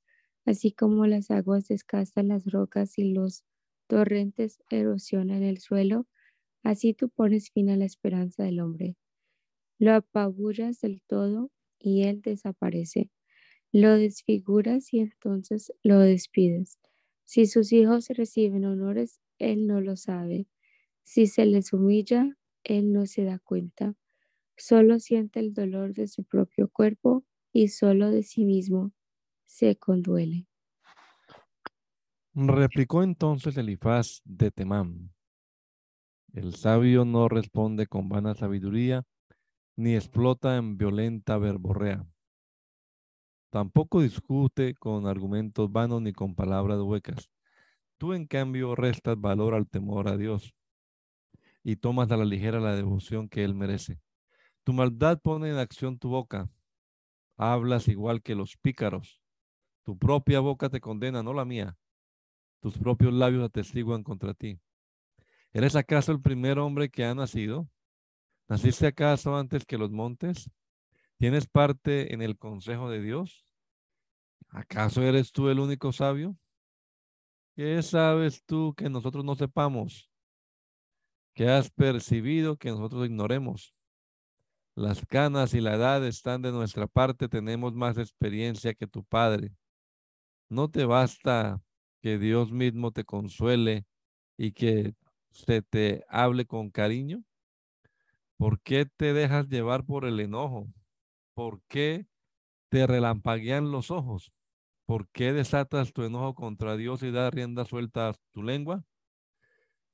así como las aguas descastan las rocas y los torrentes erosionan el suelo, así tú pones fin a la esperanza del hombre. Lo apabullas del todo y él desaparece. Lo desfiguras y entonces lo despides. Si sus hijos reciben honores, él no lo sabe. Si se les humilla, él no se da cuenta. Solo siente el dolor de su propio cuerpo y solo de sí mismo se conduele. Replicó entonces Elifaz de Temán. El sabio no responde con vana sabiduría, ni explota en violenta verborrea. Tampoco discute con argumentos vanos ni con palabras huecas. Tú, en cambio, restas valor al temor a Dios y tomas a la ligera la devoción que Él merece. Tu maldad pone en acción tu boca. Hablas igual que los pícaros. Tu propia boca te condena, no la mía. Tus propios labios atestiguan contra ti. ¿Eres acaso el primer hombre que ha nacido? ¿Naciste acaso antes que los montes? ¿Tienes parte en el consejo de Dios? ¿Acaso eres tú el único sabio? ¿Qué sabes tú que nosotros no sepamos? ¿Qué has percibido que nosotros ignoremos? Las canas y la edad están de nuestra parte, tenemos más experiencia que tu padre. ¿No te basta que Dios mismo te consuele y que se te hable con cariño? ¿Por qué te dejas llevar por el enojo? ¿Por qué te relampaguean los ojos? ¿Por qué desatas tu enojo contra Dios y das rienda suelta a tu lengua?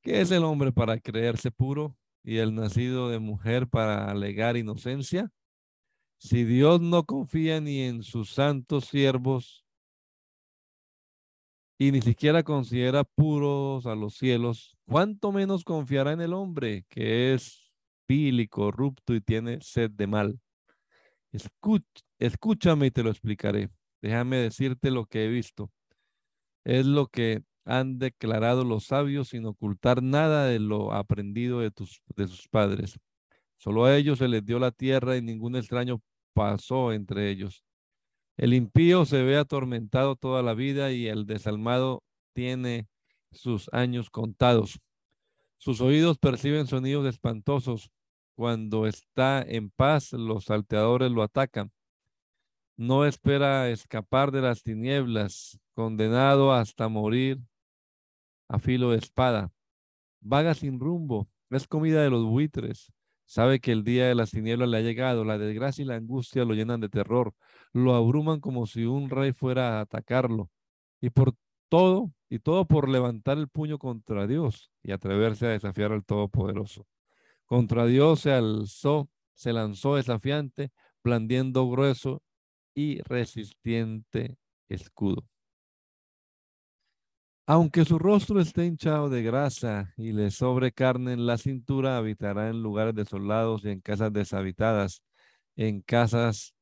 ¿Qué es el hombre para creerse puro y el nacido de mujer para alegar inocencia? Si Dios no confía ni en sus santos siervos y ni siquiera considera puros a los cielos, ¿cuánto menos confiará en el hombre que es vil y corrupto y tiene sed de mal? escúchame y te lo explicaré. Déjame decirte lo que he visto. Es lo que han declarado los sabios sin ocultar nada de lo aprendido de, tus, de sus padres. Solo a ellos se les dio la tierra y ningún extraño pasó entre ellos. El impío se ve atormentado toda la vida y el desalmado tiene sus años contados. Sus oídos perciben sonidos espantosos. Cuando está en paz, los salteadores lo atacan no espera escapar de las tinieblas, condenado hasta morir a filo de espada. Vaga sin rumbo, es comida de los buitres. Sabe que el día de las tinieblas le ha llegado, la desgracia y la angustia lo llenan de terror, lo abruman como si un rey fuera a atacarlo. Y por todo, y todo por levantar el puño contra Dios y atreverse a desafiar al Todopoderoso. Contra Dios se alzó, se lanzó desafiante, blandiendo grueso y resistente escudo. Aunque su rostro esté hinchado de grasa y le sobre carne en la cintura, habitará en lugares desolados y en casas deshabitadas, en casas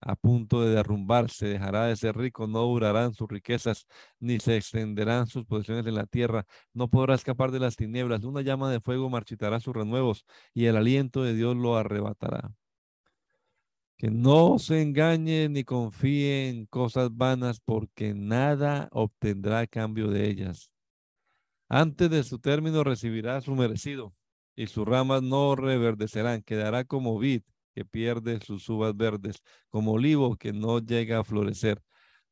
a punto de derrumbarse, dejará de ser rico, no durarán sus riquezas, ni se extenderán sus posesiones en la tierra, no podrá escapar de las tinieblas, una llama de fuego marchitará sus renuevos, y el aliento de Dios lo arrebatará que no se engañe ni confíe en cosas vanas, porque nada obtendrá a cambio de ellas. Antes de su término recibirá su merecido, y sus ramas no reverdecerán, quedará como vid que pierde sus uvas verdes, como olivo que no llega a florecer.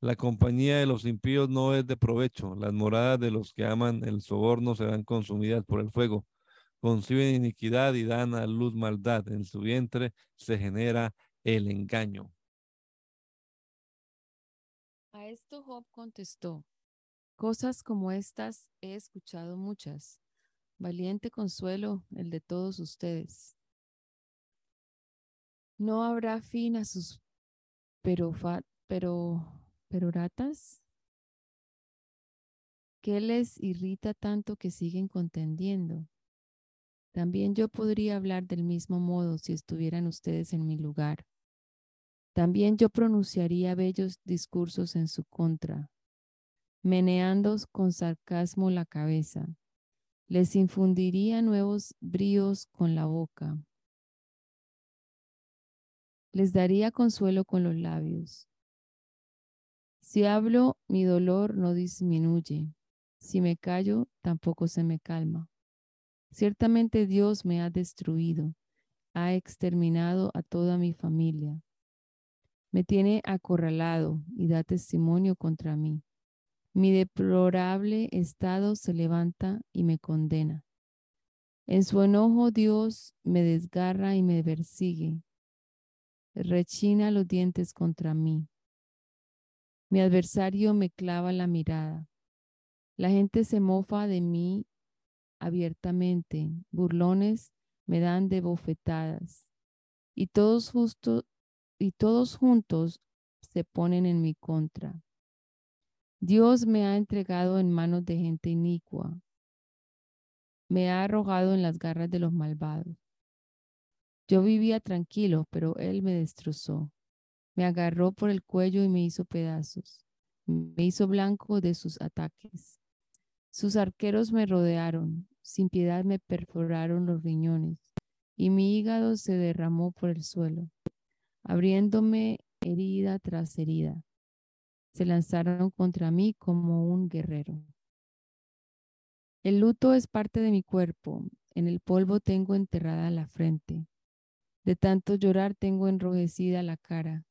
La compañía de los impíos no es de provecho, las moradas de los que aman el soborno serán consumidas por el fuego. Conciben iniquidad y dan a luz maldad, en su vientre se genera el engaño. A esto Job contestó, cosas como estas he escuchado muchas, valiente consuelo el de todos ustedes. No habrá fin a sus pero, pero, peroratas. ¿Qué les irrita tanto que siguen contendiendo? También yo podría hablar del mismo modo si estuvieran ustedes en mi lugar. También yo pronunciaría bellos discursos en su contra, meneando con sarcasmo la cabeza. Les infundiría nuevos bríos con la boca. Les daría consuelo con los labios. Si hablo, mi dolor no disminuye. Si me callo, tampoco se me calma. Ciertamente Dios me ha destruido, ha exterminado a toda mi familia. Me tiene acorralado y da testimonio contra mí. Mi deplorable estado se levanta y me condena. En su enojo Dios me desgarra y me persigue. Rechina los dientes contra mí. Mi adversario me clava la mirada. La gente se mofa de mí abiertamente. Burlones me dan de bofetadas. Y todos justos y todos juntos se ponen en mi contra. Dios me ha entregado en manos de gente inicua. Me ha arrojado en las garras de los malvados. Yo vivía tranquilo, pero Él me destrozó. Me agarró por el cuello y me hizo pedazos. Me hizo blanco de sus ataques. Sus arqueros me rodearon. Sin piedad me perforaron los riñones. Y mi hígado se derramó por el suelo, abriéndome herida tras herida. Se lanzaron contra mí como un guerrero. El luto es parte de mi cuerpo. En el polvo tengo enterrada la frente. De tanto llorar tengo enrojecida la cara.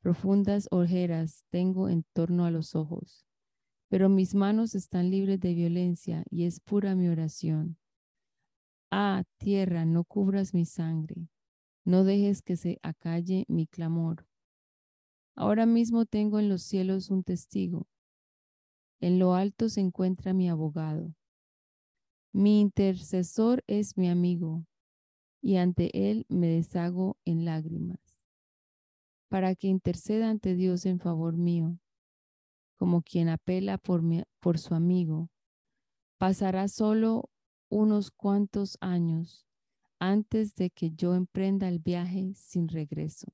Profundas ojeras tengo en torno a los ojos. Pero mis manos están libres de violencia y es pura mi oración. Ah, tierra, no cubras mi sangre. No dejes que se acalle mi clamor. Ahora mismo tengo en los cielos un testigo. En lo alto se encuentra mi abogado. Mi intercesor es mi amigo y ante Él me deshago en lágrimas, para que interceda ante Dios en favor mío, como quien apela por, su amigo. Pasará solo unos cuantos años antes de que yo emprenda el viaje sin regreso.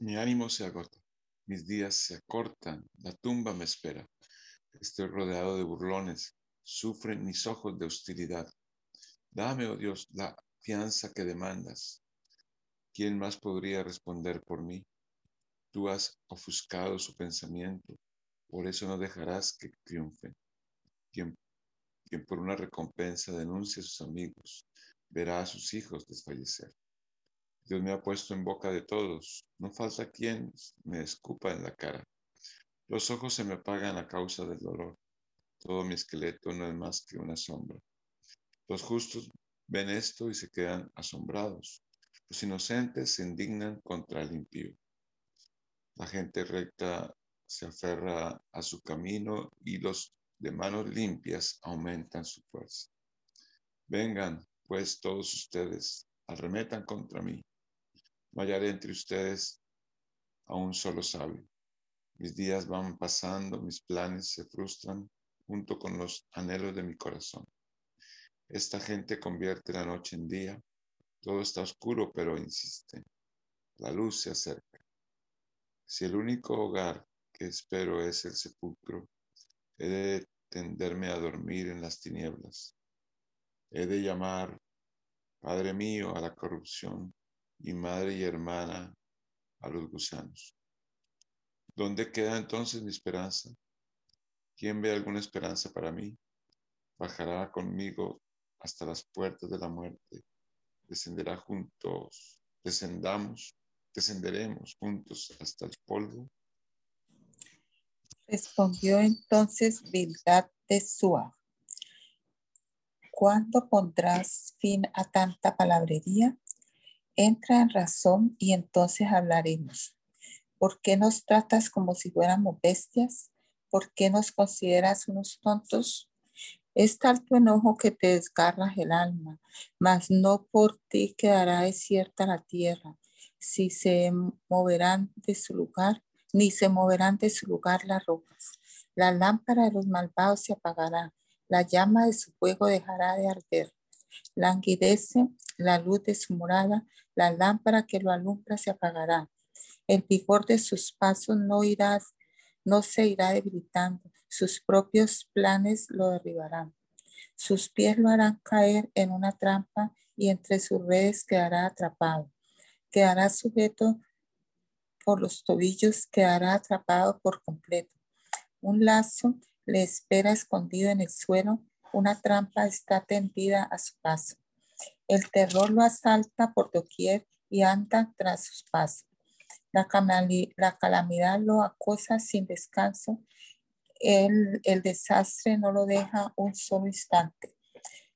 Mi ánimo se agota, mis días se acortan, la tumba me espera. Estoy rodeado de burlones, sufren mis ojos de hostilidad. Dame, oh Dios, la fianza que demandas. ¿Quién más podría responder por mí? Tú has ofuscado su pensamiento, por eso no dejarás que triunfen. Quien, quien por una recompensa denuncia a sus amigos, verá a sus hijos desfallecer. Dios me ha puesto en boca de todos, no falta quien me escupa en la cara. Los ojos se me apagan a causa del dolor. Todo mi esqueleto no es más que una sombra. Los justos ven esto y se quedan asombrados. Los inocentes se indignan contra el impío. La gente recta se aferra a su camino y los de manos limpias aumentan su fuerza. Vengan, pues, todos ustedes, arremetan contra mí. No hallaré entre ustedes a un solo sabio. Mis días van pasando, mis planes se frustran junto con los anhelos de mi corazón. Esta gente convierte la noche en día. Todo está oscuro, pero insiste. La luz se acerca. Si el único hogar que espero es el sepulcro, he de tenderme a dormir en las tinieblas. He de llamar, Padre mío, a la corrupción y madre y hermana a los gusanos. ¿Dónde queda entonces mi esperanza? ¿Quién ve alguna esperanza para mí? Bajará conmigo hasta las puertas de la muerte. Descenderá juntos, descendamos, descenderemos juntos hasta el polvo. Respondió entonces Bildad de Sua. ¿Cuándo pondrás fin a tanta palabrería? Entra en razón y entonces hablaremos. ¿Por qué nos tratas como si fuéramos bestias? ¿Por qué nos consideras unos tontos? Es tal tu enojo que te desgarras el alma, mas no por ti quedará desierta la tierra, si se moverán de su lugar, ni se moverán de su lugar las rocas. La lámpara de los malvados se apagará, la llama de su fuego dejará de arder. Languidece la luz de su morada, la lámpara que lo alumbra se apagará. El vigor de sus pasos no irá, no se irá debilitando sus propios planes lo derribarán. Sus pies lo harán caer en una trampa y entre sus redes quedará atrapado. Quedará sujeto por los tobillos, quedará atrapado por completo. Un lazo le espera escondido en el suelo, una trampa está tendida a su paso. El terror lo asalta por doquier y anda tras sus pasos. La, la calamidad lo acosa sin descanso el, el desastre no lo deja un solo instante.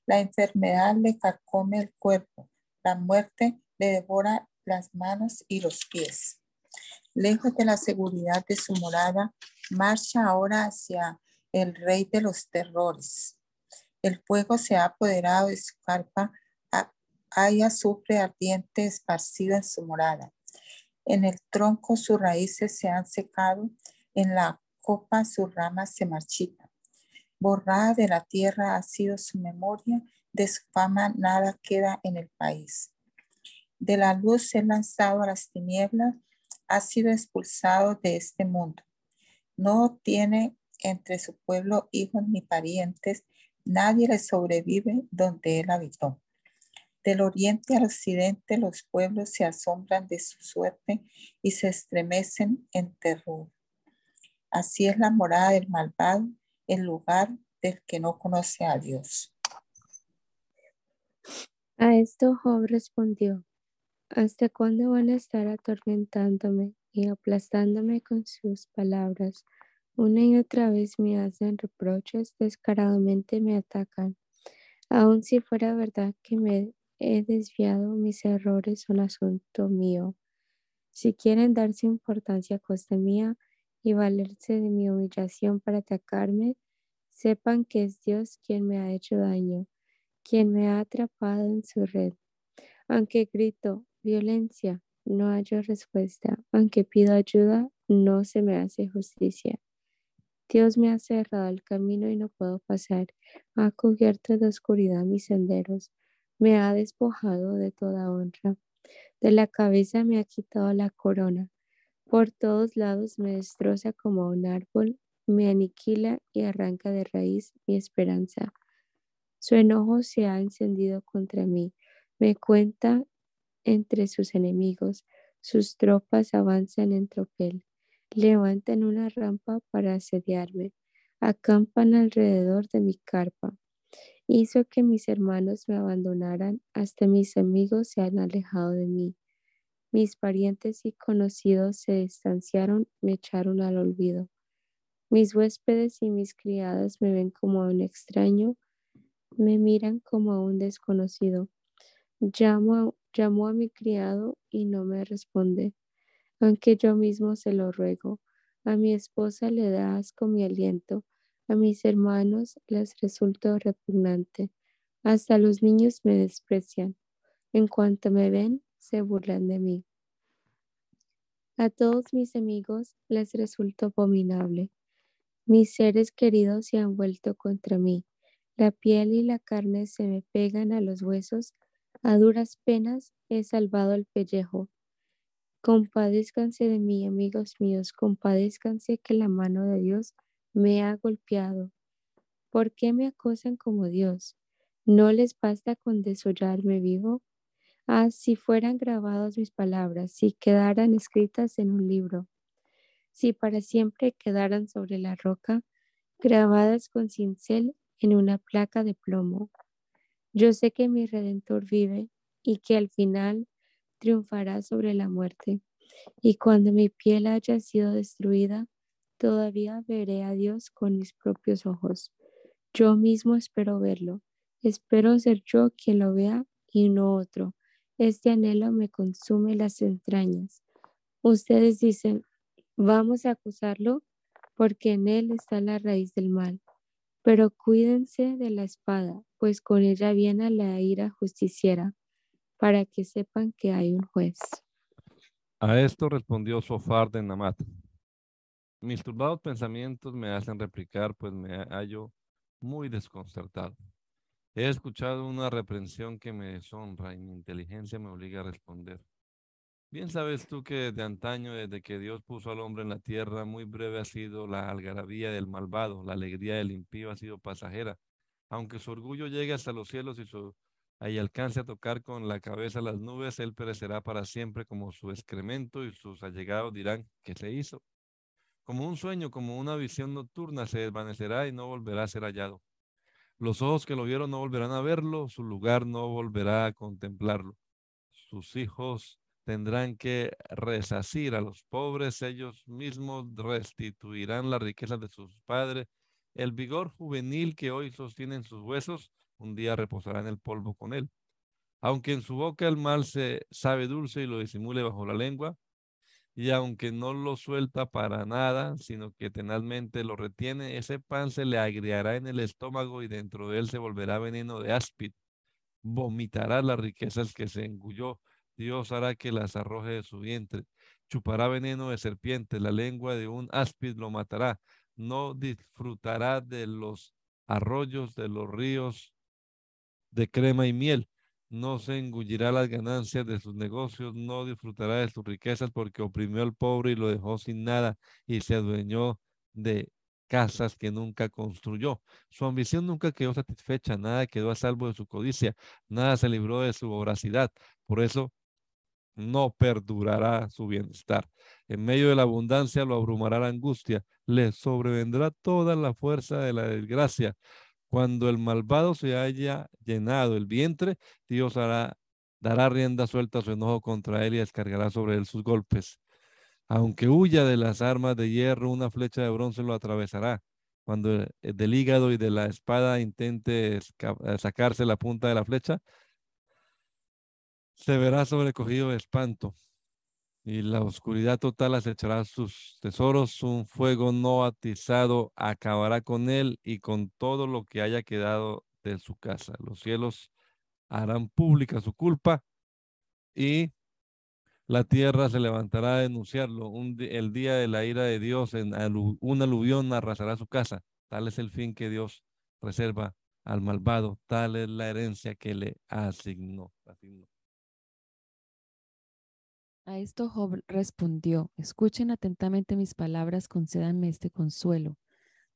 La enfermedad le carcome el cuerpo. La muerte le devora las manos y los pies. Lejos de la seguridad de su morada, marcha ahora hacia el rey de los terrores. El fuego se ha apoderado de su carpa, hay azufre ardiente esparcido en su morada. En el tronco sus raíces se han secado, en la copa sus ramas se marchitan. Borrada de la tierra ha sido su memoria, de su fama nada queda en el país. De la luz se ha lanzado a las tinieblas, ha sido expulsado de este mundo. No tiene entre su pueblo hijos ni parientes, nadie le sobrevive donde él habitó. Del oriente al occidente los pueblos se asombran de su suerte y se estremecen en terror. Así es la morada del malvado, el lugar del que no conoce a Dios. A esto Job respondió, ¿hasta cuándo van a estar atormentándome y aplastándome con sus palabras? Una y otra vez me hacen reproches, descaradamente me atacan. Aun si fuera verdad que me he desviado, mis errores son asunto mío. Si quieren darse importancia a costa mía y valerse de mi humillación para atacarme, sepan que es Dios quien me ha hecho daño, quien me ha atrapado en su red. Aunque grito violencia, no hallo respuesta. Aunque pido ayuda, no se me hace justicia. Dios me ha cerrado el camino y no puedo pasar. Ha cubierto de oscuridad mis senderos me ha despojado de toda honra. De la cabeza me ha quitado la corona. Por todos lados me destroza como un árbol, me aniquila y arranca de raíz mi esperanza. Su enojo se ha encendido contra mí. Me cuenta entre sus enemigos. Sus tropas avanzan en tropel. Levantan una rampa para asediarme. Acampan alrededor de mi carpa hizo que mis hermanos me abandonaran, hasta mis amigos se han alejado de mí. Mis parientes y conocidos se distanciaron, me echaron al olvido. Mis huéspedes y mis criadas me ven como a un extraño, me miran como a un desconocido. Llamo llamo a mi criado y no me responde, aunque yo mismo se lo ruego. A mi esposa le da asco mi aliento a mis hermanos les resultó repugnante. Hasta los niños me desprecian. En cuanto me ven, se burlan de mí. A todos mis amigos les resultó abominable. Mis seres queridos se han vuelto contra mí. La piel y la carne se me pegan a los huesos. A duras penas he salvado el pellejo. Compadézcanse de mí, amigos míos, compadézcanse que la mano de Dios me ha golpeado. ¿Por qué me acosan como Dios? ¿No les basta con desollarme vivo? Ah, si fueran grabadas mis palabras, si quedaran escritas en un libro, si para siempre quedaran sobre la roca, grabadas con cincel en una placa de plomo. Yo sé que mi Redentor vive y que al final triunfará sobre la muerte. Y cuando mi piel haya sido destruida, Todavía veré a Dios con mis propios ojos. Yo mismo espero verlo. Espero ser yo quien lo vea y no otro. Este anhelo me consume las entrañas. Ustedes dicen, vamos a acusarlo porque en él está la raíz del mal. Pero cuídense de la espada, pues con ella viene la ira justiciera, para que sepan que hay un juez. A esto respondió Sofar de Namat. Mis turbados pensamientos me hacen replicar, pues me hallo muy desconcertado. He escuchado una reprensión que me deshonra y mi inteligencia me obliga a responder. Bien sabes tú que desde antaño, desde que Dios puso al hombre en la tierra, muy breve ha sido la algarabía del malvado, la alegría del impío ha sido pasajera. Aunque su orgullo llegue hasta los cielos y su alcance a tocar con la cabeza las nubes, él perecerá para siempre como su excremento y sus allegados dirán, ¿qué se hizo? Como un sueño, como una visión nocturna, se desvanecerá y no volverá a ser hallado. Los ojos que lo vieron no volverán a verlo, su lugar no volverá a contemplarlo. Sus hijos tendrán que resacir a los pobres, ellos mismos restituirán la riqueza de sus padres. El vigor juvenil que hoy sostienen sus huesos, un día reposará en el polvo con él. Aunque en su boca el mal se sabe dulce y lo disimule bajo la lengua, y aunque no lo suelta para nada, sino que tenazmente lo retiene, ese pan se le agriará en el estómago y dentro de él se volverá veneno de áspid. Vomitará las riquezas que se engulló. Dios hará que las arroje de su vientre. chupará veneno de serpiente, la lengua de un áspid lo matará, no disfrutará de los arroyos, de los ríos de crema y miel, no se engullirá las ganancias de sus negocios, no disfrutará de sus riquezas porque oprimió al pobre y lo dejó sin nada y se adueñó de casas que nunca construyó. Su ambición nunca quedó satisfecha, nada quedó a salvo de su codicia, nada se libró de su voracidad. Por eso no perdurará su bienestar. En medio de la abundancia lo abrumará la angustia, le sobrevendrá toda la fuerza de la desgracia. Cuando el malvado se haya llenado el vientre, Dios hará, dará rienda suelta a su enojo contra él y descargará sobre él sus golpes. Aunque huya de las armas de hierro, una flecha de bronce lo atravesará. Cuando del hígado y de la espada intente sacarse la punta de la flecha, se verá sobrecogido de espanto y la oscuridad total acechará sus tesoros, un fuego no atizado acabará con él y con todo lo que haya quedado de su casa. Los cielos harán pública su culpa y la tierra se levantará a denunciarlo. el día de la ira de Dios, en un aluvión arrasará su casa. Tal es el fin que Dios reserva al malvado, tal es la herencia que le asignó. A esto Job respondió, escuchen atentamente mis palabras, concédanme este consuelo.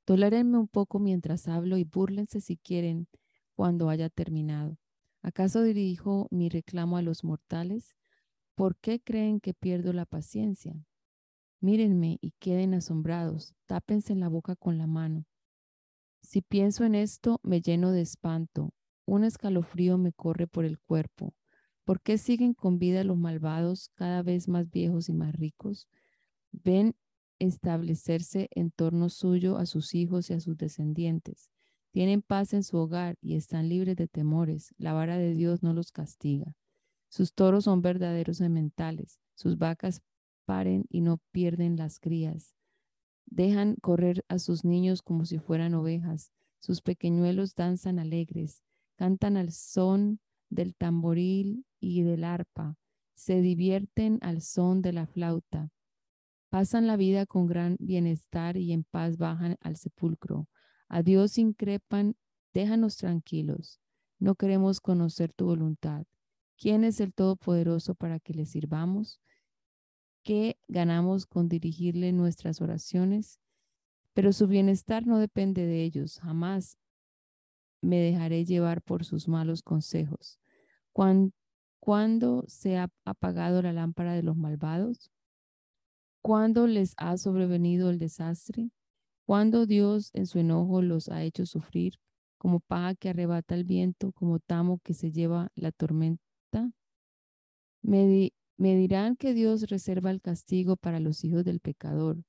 Tolérenme un poco mientras hablo y búrlense si quieren cuando haya terminado. ¿Acaso dirijo mi reclamo a los mortales? ¿Por qué creen que pierdo la paciencia? Mírenme y queden asombrados, tápense en la boca con la mano. Si pienso en esto, me lleno de espanto, un escalofrío me corre por el cuerpo. ¿Por qué siguen con vida los malvados cada vez más viejos y más ricos? Ven establecerse en torno suyo a sus hijos y a sus descendientes. Tienen paz en su hogar y están libres de temores. La vara de Dios no los castiga. Sus toros son verdaderos sementales. Sus vacas paren y no pierden las crías. Dejan correr a sus niños como si fueran ovejas. Sus pequeñuelos danzan alegres. Cantan al son del tamboril y del arpa, se divierten al son de la flauta, pasan la vida con gran bienestar y en paz bajan al sepulcro. A Dios increpan, déjanos tranquilos, no queremos conocer tu voluntad. ¿Quién es el Todopoderoso para que le sirvamos? ¿Qué ganamos con dirigirle nuestras oraciones? Pero su bienestar no depende de ellos, jamás me dejaré llevar por sus malos consejos. ¿Cuándo se ha apagado la lámpara de los malvados? ¿Cuándo les ha sobrevenido el desastre? ¿Cuándo Dios en su enojo los ha hecho sufrir como paja que arrebata el viento, como tamo que se lleva la tormenta? Me, me dirán que Dios reserva el castigo para los hijos del pecador,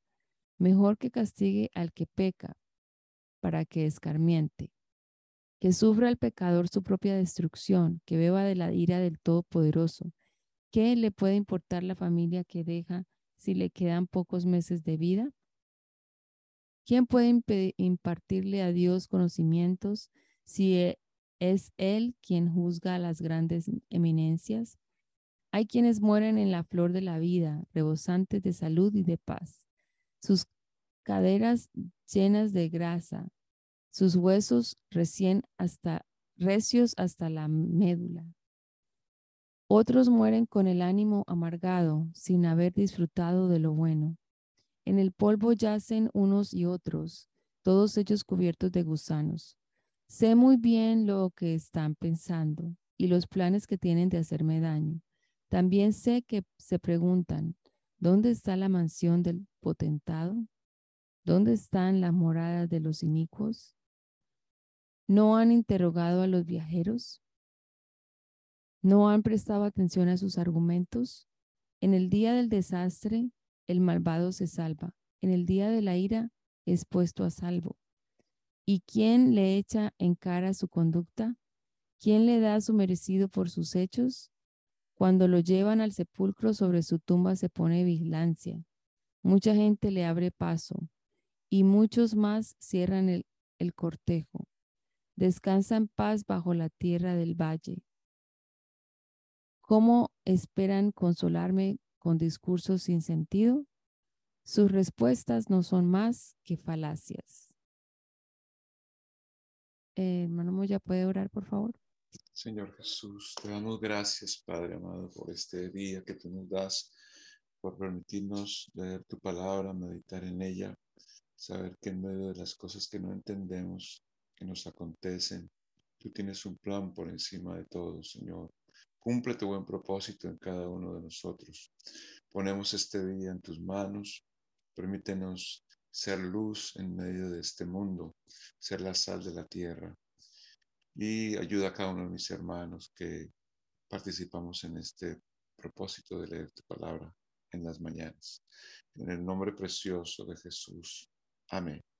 mejor que castigue al que peca, para que escarmiente que sufra el pecador su propia destrucción, que beba de la ira del Todopoderoso. ¿Qué le puede importar la familia que deja si le quedan pocos meses de vida? ¿Quién puede impartirle a Dios conocimientos si e, es Él quien juzga a las grandes eminencias? Hay quienes mueren en la flor de la vida, rebosantes de salud y de paz. Sus caderas llenas de grasa, sus huesos recién hasta recios hasta la médula. Otros mueren con el ánimo amargado, sin haber disfrutado de lo bueno. En el polvo yacen unos y otros, todos ellos cubiertos de gusanos. Sé muy bien lo que están pensando y los planes que tienen de hacerme daño. También sé que se preguntan, ¿dónde está la mansión del potentado? ¿Dónde están las moradas de los inicuos? ¿No han interrogado a los viajeros? ¿No han prestado atención a sus argumentos? En el día del desastre, el malvado se salva. En el día de la ira, es puesto a salvo. ¿Y quién le echa en cara su conducta? ¿Quién le da su merecido por sus hechos? Cuando lo llevan al sepulcro, sobre su tumba se pone vigilancia. Mucha gente le abre paso y muchos más cierran el, cortejo. Descansa en paz bajo la tierra del valle. ¿Cómo esperan consolarme con discursos sin sentido, sus respuestas no son más que falacias. Eh, hermano Moya, ¿puede orar, por favor? Señor Jesús, te damos gracias, Padre amado, por este día que tú nos das, por permitirnos leer tu palabra, meditar en ella, saber que en medio de las cosas que no entendemos, que nos acontecen, tú tienes un plan por encima de todo, Señor. Cumple tu buen propósito en cada uno de nosotros. Ponemos este día en tus manos. Permítenos ser luz en medio de este mundo, ser la sal de la tierra. Y ayuda a cada uno de mis hermanos que participamos en este propósito de leer tu palabra en las mañanas. En el nombre precioso de Jesús. Amén.